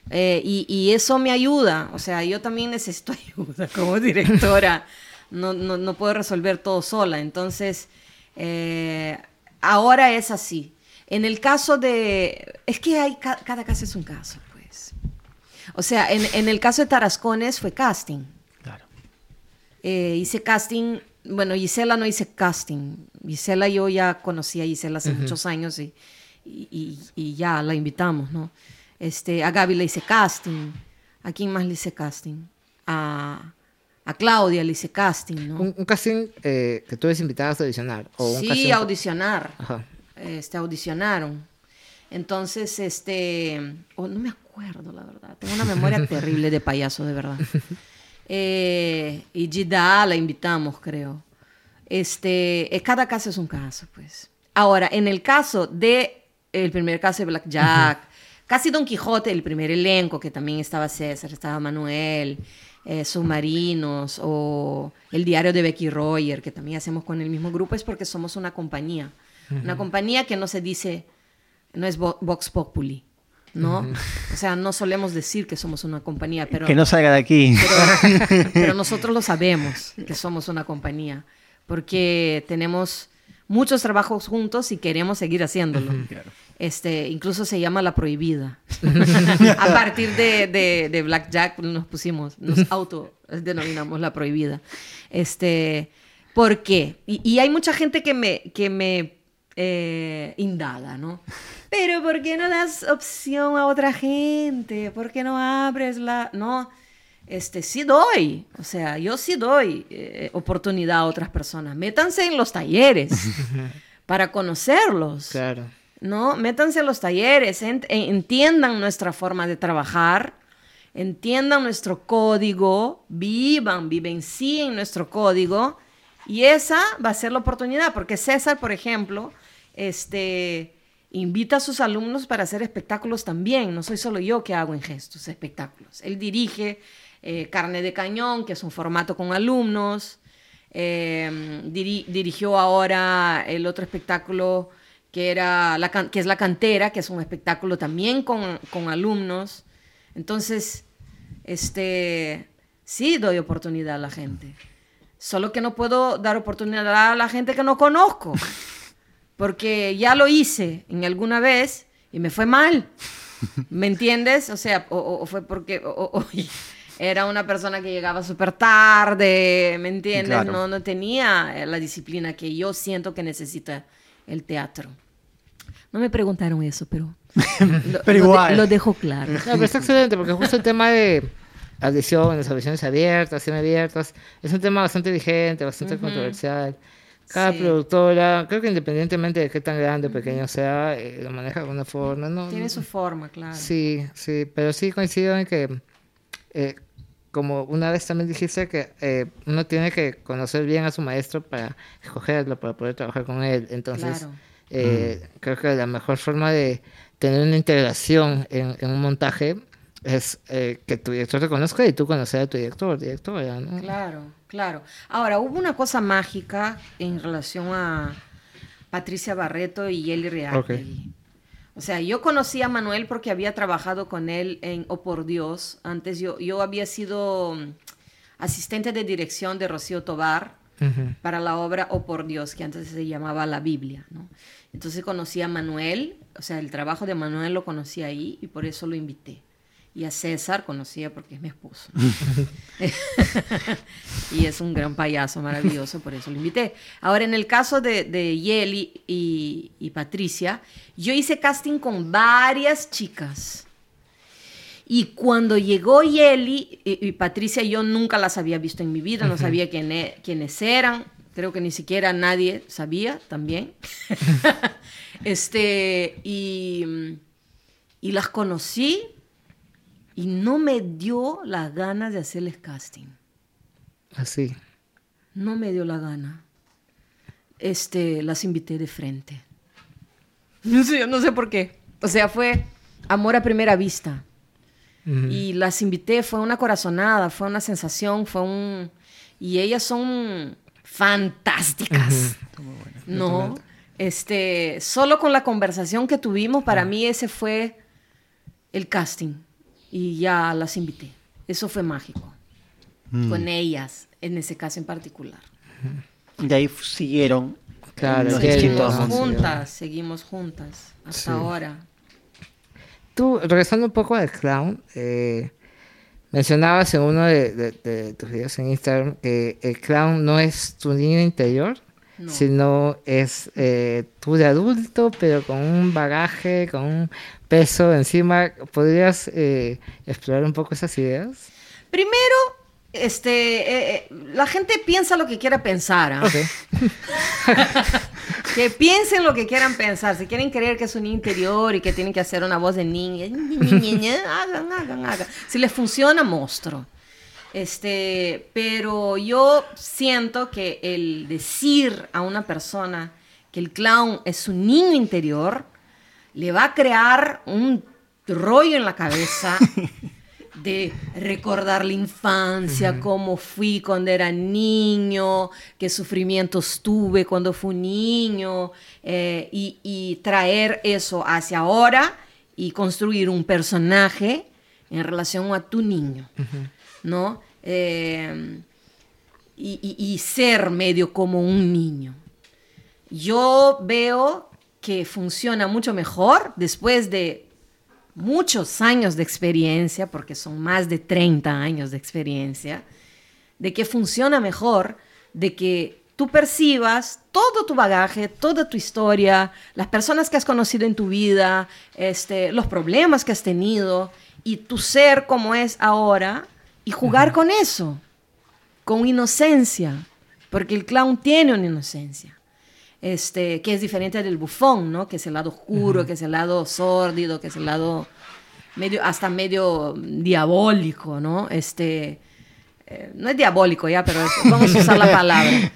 Eh, y, y eso me ayuda. O sea, yo también necesito ayuda como directora. No, no, no puedo resolver todo sola. Entonces, eh, ahora es así. En el caso de... Es que hay, ca- cada caso es un caso, pues. O sea, en, en el caso de Tarascones fue casting. Claro. Eh, hice casting, bueno, Gisela no hice casting. Gisela yo ya conocí a Gisela hace muchos años y, y, y- y ya la invitamos, ¿no? Este, a Gaby le hice casting. ¿A quién más le hice casting? A, a Claudia le hice casting, ¿no? Un, un casting eh, que tú eres invitada a audicionar. O un sí, casting- audicionar. Ajá. Este, audicionaron. Entonces, este, oh, no me acuerdo, la verdad. Tengo una memoria terrible de payaso, de verdad. Eh, y Gida la invitamos, creo. Este, eh, cada caso es un caso, pues. Ahora, en el caso de el primer caso de Black Jack, casi Don Quijote, el primer elenco, que también estaba César, estaba Manuel, eh, Submarinos, o el diario de Becky Royer, que también hacemos con el mismo grupo, es porque somos una compañía. Una compañía que no se dice, no es vo- Vox Populi, ¿no? O sea, no solemos decir que somos una compañía, pero que no salga de aquí. pero, pero nosotros lo sabemos que somos una compañía, porque tenemos muchos trabajos juntos y queremos seguir haciéndolo. Este, incluso se llama La Prohibida. A partir de, de, de Black Jack nos pusimos, nos autodenominamos La Prohibida. Este, ¿Por qué? Y, y hay mucha gente que me, que me eh, indaga, ¿no? Pero ¿por qué no das opción a otra gente? ¿Por qué no abres la...? No, este, sí doy, o sea, yo sí doy eh, oportunidad a otras personas. Métanse en los talleres para conocerlos. Claro. ¿No? Métanse en los talleres, e- entiendan nuestra forma de trabajar, entiendan nuestro código, vivan, vivencien nuestro código, y esa va a ser la oportunidad, porque César, por ejemplo, este, invita a sus alumnos para hacer espectáculos también, no soy solo yo que hago en gestos espectáculos, él dirige eh, Carne de Cañón, que es un formato con alumnos, eh, diri- dirigió ahora el otro espectáculo que, era la, que es La Cantera, que es un espectáculo también con, con alumnos. Entonces, este, sí doy oportunidad a la gente. Solo que no puedo dar oportunidad a la gente que no conozco. Porque ya lo hice en alguna vez y me fue mal. ¿Me entiendes? O sea, o, fue porque o- era una persona que llegaba súper tarde, ¿me entiendes? Claro. No, no tenía eh, la disciplina que yo siento que necesita el teatro. No me preguntaron eso, pero, lo, Pero lo de- igual. lo dejo claro. No, pero está excelente, porque justo el tema de audiciones, audiciones abiertas, semiabiertas, es un tema bastante vigente, bastante controversial. Cada Sí. productora, creo que independientemente de qué tan grande o pequeño sea, eh, lo maneja de alguna forma. ¿no? Tiene su forma, claro. Sí, sí, pero sí coincido en que, eh, como una vez también dijiste, que eh, uno tiene que conocer bien a su maestro para escogerlo, para poder trabajar con él. Entonces, Claro. eh, creo que la mejor forma de tener una integración en, en un montaje es eh, que tu director te conozca y tú conocer a tu director, directora, ¿no? Claro, claro. Ahora, hubo una cosa mágica en relación a Patricia Barreto y Eli Reagtegui. O sea, yo conocí a Manuel porque había trabajado con él en O por Dios. Antes yo, yo había sido mm, asistente de dirección de Rocío Tobar para la obra O por Dios, que antes se llamaba La Biblia, ¿no? Entonces conocí a Manuel, o sea, el trabajo de Manuel lo conocí ahí y por eso lo invité. Y a César conocía porque es mi esposo. y es un gran payaso maravilloso, por eso lo invité. Ahora, en el caso de, de Yeli y, y Patricia, yo hice casting con varias chicas. Y cuando llegó Yeli y, y Patricia, yo nunca las había visto en mi vida, no sabía quién e- quiénes eran, creo que ni siquiera nadie sabía también. este, y, y las conocí y no me dio las ganas de hacerles casting. Así. No me dio la gana. Este, las invité de frente. No sé, no sé por qué. O sea, fue amor a primera vista. Y las invité, fue una corazonada, fue una sensación, fue un... Y ellas son fantásticas. No, este, solo con la conversación que tuvimos, para mí ese fue el casting. Y ya las invité. Eso fue mágico. Con ellas, en ese caso en particular. De ahí siguieron. Claro. Seguimos juntas, seguimos juntas, hasta Sí. ahora. Tú, regresando un poco al clown, eh, mencionabas en uno de, de- de tus videos en Instagram que el clown no es tu niño interior, No. sino es eh, tú de adulto, pero con un bagaje, con un peso encima. ¿Podrías eh, explorar un poco esas ideas? Primero, este, eh, eh, la gente piensa lo que quiera pensar. ¿ah? Ok. Que piensen lo que quieran pensar. Si quieren creer que es un interior y que tienen que hacer una voz de niña, hagan, hagan, hagan. Si les funciona, monstruo. Este, pero yo siento que el decir a una persona que el clown es su niño interior le va a crear un rollo en la cabeza de recordar la infancia, cómo fui cuando era niño, qué sufrimientos tuve cuando fui niño, eh, y, y traer eso hacia ahora y construir un personaje en relación a tu niño, ¿no? Eh, y, y- ser medio como un niño. Yo veo que funciona mucho mejor después de muchos años de experiencia, porque son más de 30 años de experiencia, de que funciona mejor, de que tú percibas todo tu bagaje, toda tu historia, las personas que has conocido en tu vida, este, los problemas que has tenido y tu ser como es ahora y jugar con eso, con inocencia, porque el clown tiene una inocencia. Este, que es diferente del bufón, ¿no? Que es el lado oscuro, que es el lado sórdido, que es el lado medio, hasta medio diabólico, ¿no? Este, eh, no es diabólico ya, pero vamos a usar la palabra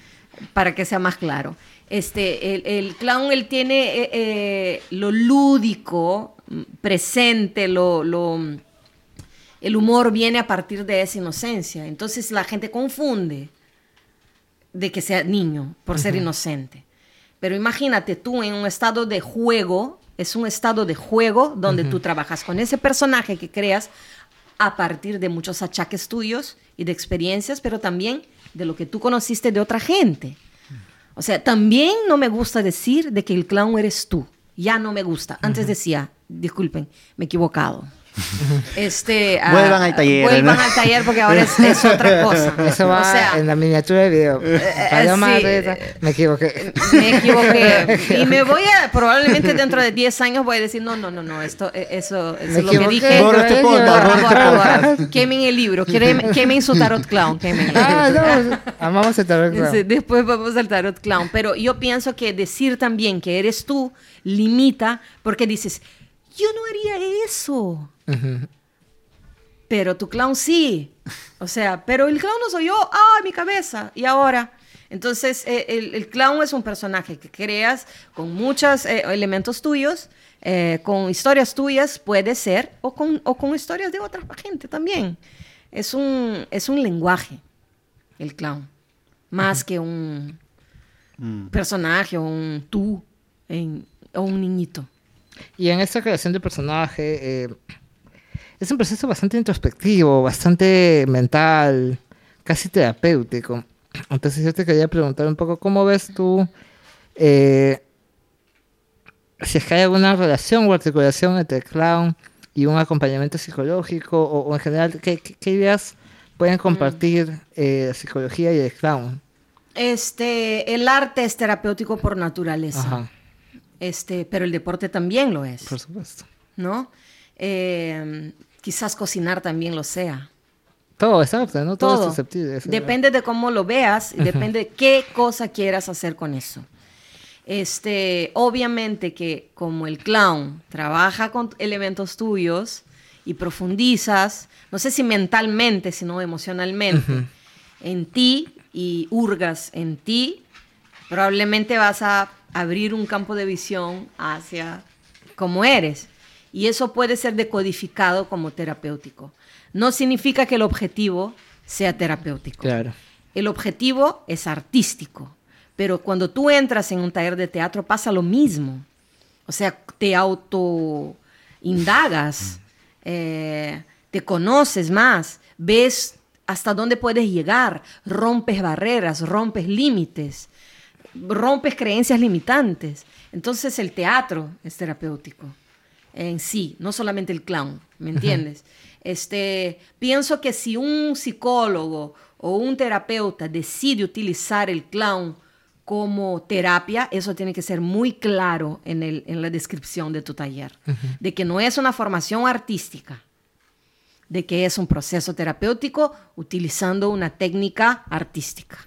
para que sea más claro. Este, el, el clown, él tiene eh, eh, lo lúdico mm, presente, lo, lo, el humor viene a partir de esa inocencia. Entonces la gente confunde de que sea niño por ser inocente. Pero imagínate tú en un estado de juego, es un estado de juego donde tú trabajas con ese personaje que creas a partir de muchos achaques tuyos y de experiencias, pero también de lo que tú conociste de otra gente. O sea, también no me gusta decir de que el clown eres tú. Ya no me gusta. Antes decía, disculpen, me he equivocado. Este, ah, Vuelvan al taller, Vuelvan ¿no? al taller porque ahora es, es otra cosa. Eso va o sea, en la miniatura del video. Paloma sí. Me equivoqué. me equivoqué. Y me voy a, probablemente dentro de 10 años voy a decir, no, no, no, no, esto, eh, eso, eso Me es lo que equivoqué. dije. Borra este podcast, este. Quemen el libro, quemen, quemen su tarot clown, quemen. Ah, no, amamos el tarot clown. Después vamos al tarot clown. Pero yo pienso que decir también que eres tú limita porque dices, yo no haría eso. Pero tu clown sí. O sea, pero el clown no soy yo. ¡Ah, mi cabeza! Y ahora. Entonces, eh, el, el clown es un personaje que creas con muchos eh, elementos tuyos, eh, con historias tuyas, puede ser, o con, o con historias de otra gente también. Es un, es un lenguaje, el clown, más que un Mm. personaje o un tú en- o un niñito. Y en esta creación de personaje eh, es un proceso bastante introspectivo, bastante mental, casi terapéutico. Entonces yo te quería preguntar un poco cómo ves tú eh, si es que hay alguna relación o articulación entre el clown y un acompañamiento psicológico o, o en general qué, qué- qué ideas pueden compartir eh, la psicología y el clown. Este, el arte es terapéutico por naturaleza. Ajá, Este, pero el deporte también lo es, por supuesto. ¿no? Eh, quizás cocinar también lo sea. Todo es arte, ¿no? Todo, Todo. es susceptible. es- Depende de cómo lo veas, y depende de qué cosa quieras hacer con eso. Este, obviamente que como el clown trabaja con elementos tuyos y profundizas, no sé si mentalmente, sino emocionalmente, en ti y hurgas en ti, probablemente vas a abrir un campo de visión hacia cómo eres. Y eso puede ser decodificado como terapéutico. No significa que el objetivo sea terapéutico. Claro. El objetivo es artístico, pero cuando tú entras en un taller de teatro pasa lo mismo. O sea, te auto indagas, eh, te conoces más, ves hasta dónde puedes llegar, rompes barreras, rompes límites, rompes creencias limitantes. Entonces el teatro es terapéutico en sí, no solamente el clown, ¿me entiendes? Este, pienso que si un psicólogo o un terapeuta decide utilizar el clown como terapia, eso tiene que ser muy claro en, el- en la descripción de tu taller, de que no es una formación artística, de que es un proceso terapéutico utilizando una técnica artística,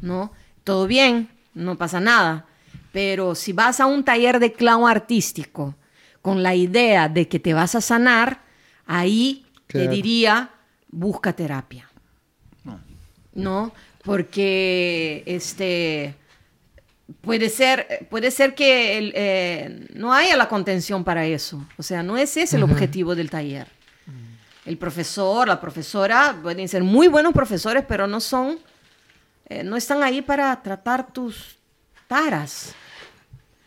¿no? Todo bien, no pasa nada, pero si vas a un taller de clown artístico con la idea de que te vas a sanar, ahí Claro. te diría, busca terapia. ¿No? Porque este puede ser, puede ser que el, eh, no haya la contención para eso. O sea, no es ese el objetivo del taller. El profesor, la profesora pueden ser muy buenos profesores, pero no son, eh, no están ahí para tratar tus taras.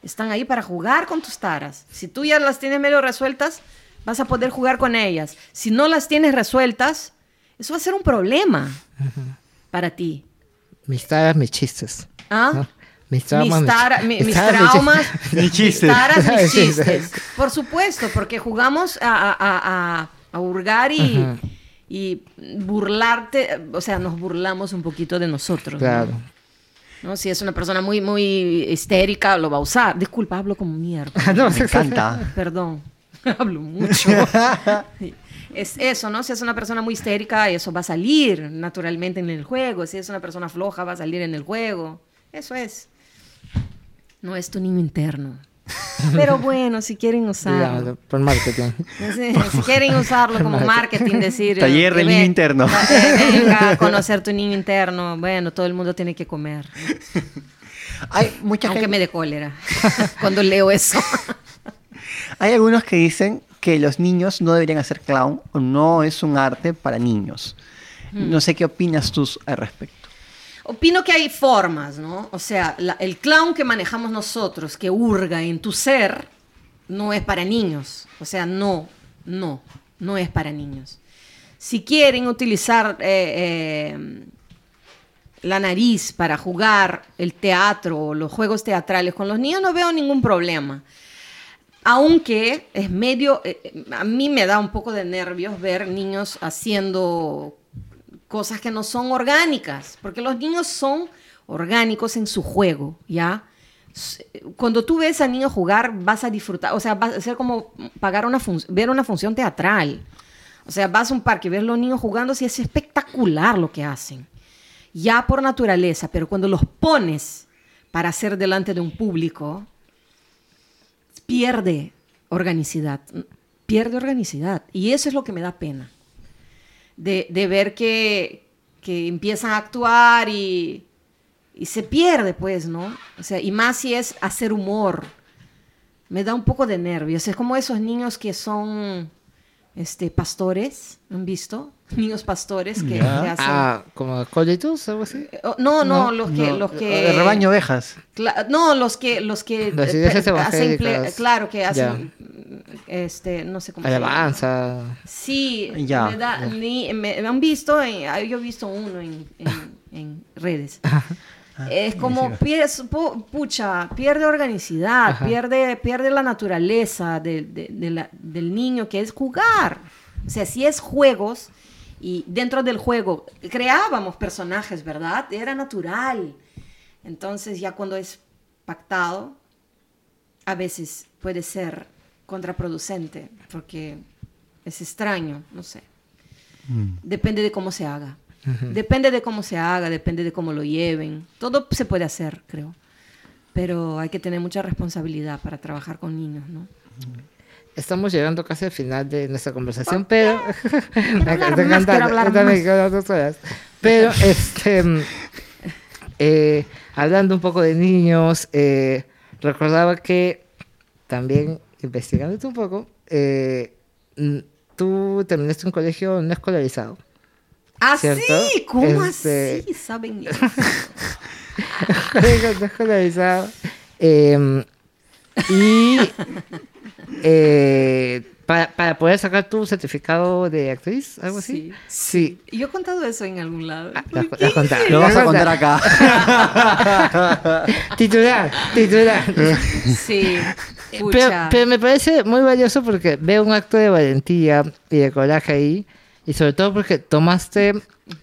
Están ahí para jugar con tus taras. Si tú ya las tienes medio resueltas, vas a poder jugar con ellas. Si no las tienes resueltas, eso va a ser un problema para ti. Mis taras, mis chistes. ¿Ah? ¿no? Mis traumas, mis, mi- mis taras, mis traumas, chistes. Mis chistes. taras, mis Mis chistes. Por supuesto, porque jugamos a, a, a, a- hurgar y, Ajá. Y burlarte, o sea, nos burlamos un poquito de nosotros. ¿no? Claro. ¿No? Si es una persona muy, muy histérica, lo va a usar. Disculpa, hablo como mierda. no, Me encanta. Perdón. Hablo mucho. es eso, ¿no? Si es una persona muy histérica, eso va a salir naturalmente en el juego. Si es una persona floja, va a salir en el juego. Eso es. No es tu niño interno. Pero bueno, si quieren usarlo. Por marketing. Sí, Si quieren usarlo como marketing, decir. Taller del niño interno. Venga a conocer tu niño interno. Bueno, todo el mundo tiene que comer. Hay mucha Aunque gente- me dé cólera cuando leo eso. Hay algunos que dicen que los niños no deberían hacer clown o no es un arte para niños. Mm. No sé qué opinas tú al respecto. Opino que hay formas, ¿no? O sea, el clown que manejamos nosotros, que hurga en tu ser, no es para niños. O sea, no, no, no es para niños. Si quieren utilizar eh, eh, la nariz para jugar el teatro o los juegos teatrales con los niños, no veo ningún problema. Aunque es medio, eh, a mí me da un poco de nervios ver niños haciendo cosas que no son orgánicas, porque los niños son orgánicos en su juego, ¿ya? Cuando tú ves a niños jugar, vas a disfrutar, o sea, va a ser como pagar una ver una función teatral. O sea, vas a un parque y ves a los niños jugando, sí es espectacular lo que hacen. Ya por naturaleza, pero cuando los pones para hacer delante de un público, pierde organicidad, pierde organicidad. Y eso es lo que me da pena. De, de ver que, que empiezan a actuar y, y se pierde, pues, ¿no? O sea, y más si es hacer humor. Me da un poco de nervios. Es como esos niños que son este, pastores, ¿han visto? Niños pastores que, hacen... Ah, como colitos, algo así. Oh, No, no, los que... No, los que el rebaño ovejas. No, los que, los que eh, hacen claro, que hacen, este, no sé cómo se llama. Alabanza. Sí, Ya, me da, ni- me, me han visto, en- ah, yo he visto uno en, en- en redes. es como, pies- pu- pucha, pierde organicidad, Ajá. pierde, pierde la naturaleza de- de- de la- del niño, que es jugar. O sea, si es juegos y dentro del juego creábamos personajes, ¿verdad? Era natural. Entonces ya cuando es pactado, a veces puede ser contraproducente porque es extraño, no sé. Depende de cómo se haga. Depende de cómo se haga, depende de cómo lo lleven. Todo se puede hacer, creo. Pero hay que tener mucha responsabilidad para trabajar con niños, ¿no? Estamos llegando casi al final de nuestra conversación, pero... me dos horas. Pero, este... eh, hablando un poco de niños, eh, recordaba que también, investigándote un poco, eh, tú terminaste un colegio no escolarizado. ¿Ah, ¿Cierto? sí? ¿Cómo Este- así? ¿Saben? Colegio no escolarizado. Eh, y eh, para, para poder sacar tu certificado de actriz, algo así. Sí. Yo he contado eso en algún lado. Ah, ¿Por lo vas a contar acá. Titular, titular. Sí. Pero, Pucha. pero me parece muy valioso porque veo un acto de valentía y de coraje ahí. Y sobre todo porque tomaste,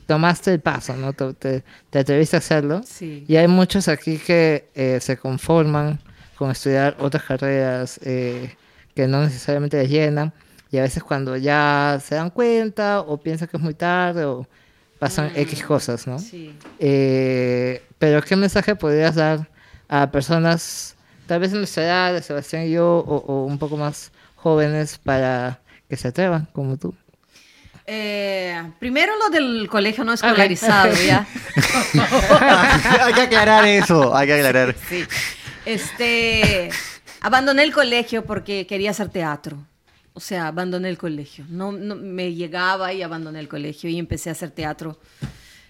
tomaste el paso, ¿no? Te, te- te atreviste a hacerlo. Sí. Y hay muchos aquí que eh, se conforman con estudiar otras carreras eh, que no necesariamente les llenan. Y a veces cuando ya se dan cuenta o piensan que es muy tarde o pasan X cosas, ¿no? Sí. Eh, pero ¿qué mensaje podrías dar a personas, tal vez en nuestra edad, de Sebastián y yo, o, o un poco más jóvenes, para que se atrevan como tú? Eh, primero lo del colegio no escolarizado, ¿ya? hay que aclarar eso, hay que aclarar. Sí. Este, abandoné el colegio porque quería hacer teatro. O sea, abandoné el colegio. No, no- me llegaba y abandoné el colegio y empecé a hacer teatro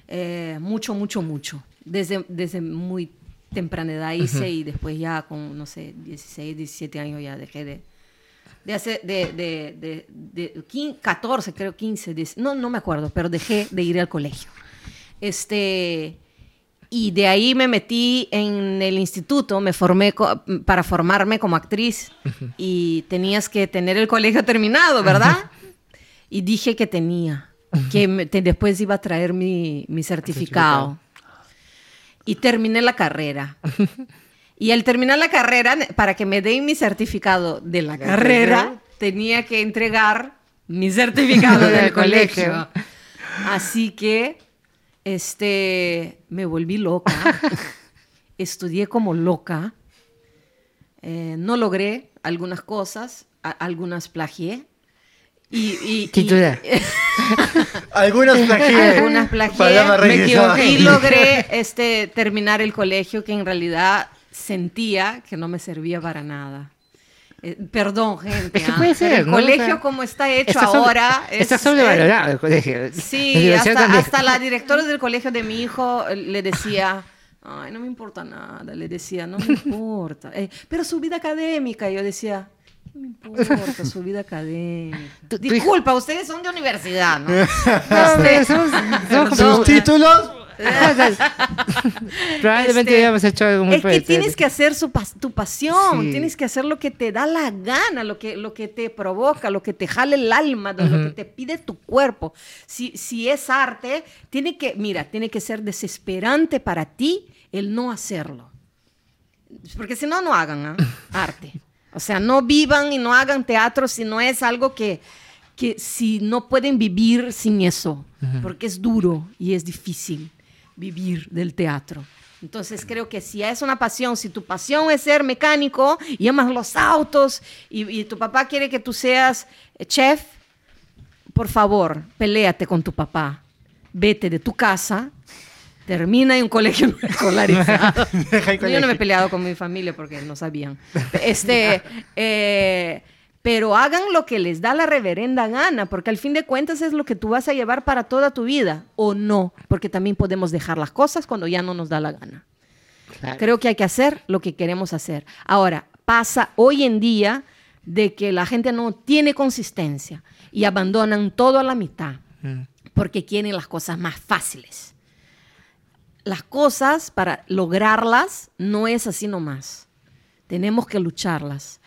eh, mucho, mucho, mucho. Desde, desde muy temprana edad hice y después ya con, no sé, 16, 17 años ya dejé de, de hacer, de, de, de, de quin- 14, creo 15, 10, no, no me acuerdo, pero dejé de ir al colegio. Este, y de ahí me metí en el instituto, me formé para formarme como actriz y tenías que tener el colegio terminado, ¿verdad? Y dije que tenía, que me- te- después iba a traer mi, mi certificado. Y terminé la carrera. Y al terminar la carrera, para que me den mi certificado de la carrera, tenía que entregar mi certificado del colegio. Así que este, me volví loca. Estudié como loca. Eh, no logré algunas cosas, a- algunas plagié. Y, y- y-. Algunas plagié. algunas plagié. Me equivoqué. Y logré este, terminar el colegio que en realidad sentía que no me servía para nada. Eh, perdón, gente. Es que ah, puede ser, el ¿no? O colegio sea, como está hecho Está sobre- ahora... Está es- sobrevalorado el colegio. Sí, hasta, la directora del colegio de mi hijo eh, le decía, ay, no me importa nada, le decía, no me importa, Eh, pero su vida académica, yo decía, no me importa su vida académica. Disculpa, ustedes son de universidad, ¿no? No, somos- somos como- Sus títulos. Probablemente Este, habíamos hecho algo muy es que tienes que hacer su tu pasión, Sí. tienes que hacer lo que te da la gana, lo que, lo que te provoca, lo que te jale el alma, lo- lo que te pide tu cuerpo. Si, si es arte, tiene que, mira, tiene que ser desesperante para ti el no hacerlo. Porque si no, no hagan ¿ah? arte. O sea, no vivan y no hagan teatro si no es algo que, que si no pueden vivir sin eso, porque es duro y es difícil vivir del teatro. Entonces creo que si es una pasión, si tu pasión es ser mecánico y amas los autos y, y tu papá quiere que tú seas eh, chef, por favor, peléate con tu papá. Vete de tu casa, termina en un colegio escolarizado. Yo no me he peleado con mi familia porque no sabían. Este, eh, pero hagan lo que les da la reverenda gana, porque al fin de cuentas es lo que tú vas a llevar para toda tu vida, o no, porque también podemos dejar las cosas cuando ya no nos da la gana. Claro. Creo que hay que hacer lo que queremos hacer. Ahora, pasa hoy en día de que la gente no tiene consistencia y abandonan todo a la mitad Mm. porque quieren las cosas más fáciles. Las cosas, para lograrlas, no es así nomás. Tenemos que lucharlas.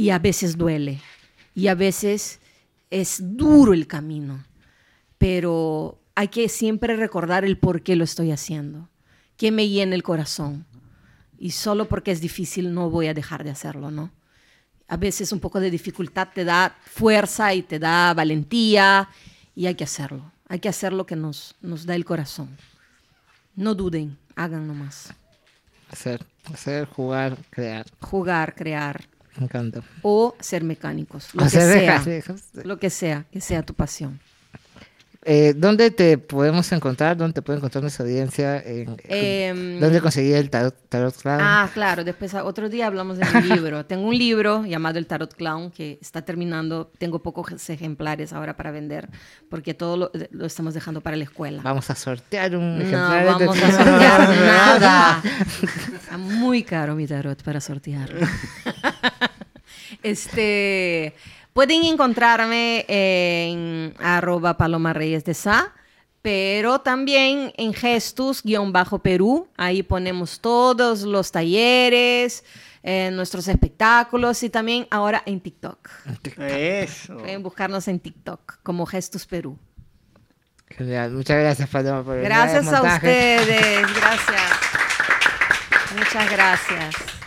Y a veces duele. Y a veces es duro el camino. Pero hay que siempre recordar el por qué lo estoy haciendo. ¿Qué me llena el corazón? Y solo porque es difícil no voy a dejar de hacerlo, ¿no? A veces un poco de dificultad te da fuerza y te da valentía y hay que hacerlo. Hay que hacer lo que nos, nos da el corazón. No duden, hagan nomás. Hacer, hacer, jugar, crear. Jugar, crear Me encanta. o ser mecánicos. Lo Hacer que sea. Lo que sea, que sea tu pasión. Eh, ¿Dónde te podemos encontrar? ¿Dónde te puede encontrar nuestra audiencia? En- Em, ¿Dónde conseguir el tarot, tarot clown? Ah, claro, después otro día hablamos de mi libro. Tengo un libro llamado El Tarot Clown que está terminando. Tengo pocos ejemplares ahora para vender porque todo lo, lo estamos dejando para la escuela. Vamos a sortear un No ejemplar. de- vamos a sortear nada. Está muy caro mi tarot para sortearlo. Este, pueden encontrarme en arroba Paloma Reyes de Sa, pero también en Gestus-Perú. Ahí ponemos todos los talleres, eh, nuestros espectáculos y también ahora en TikTok. Eso. Pueden buscarnos en TikTok como Gestus Perú. Genial. Muchas gracias, Paloma, por el Gracias a ustedes, gracias. Muchas gracias.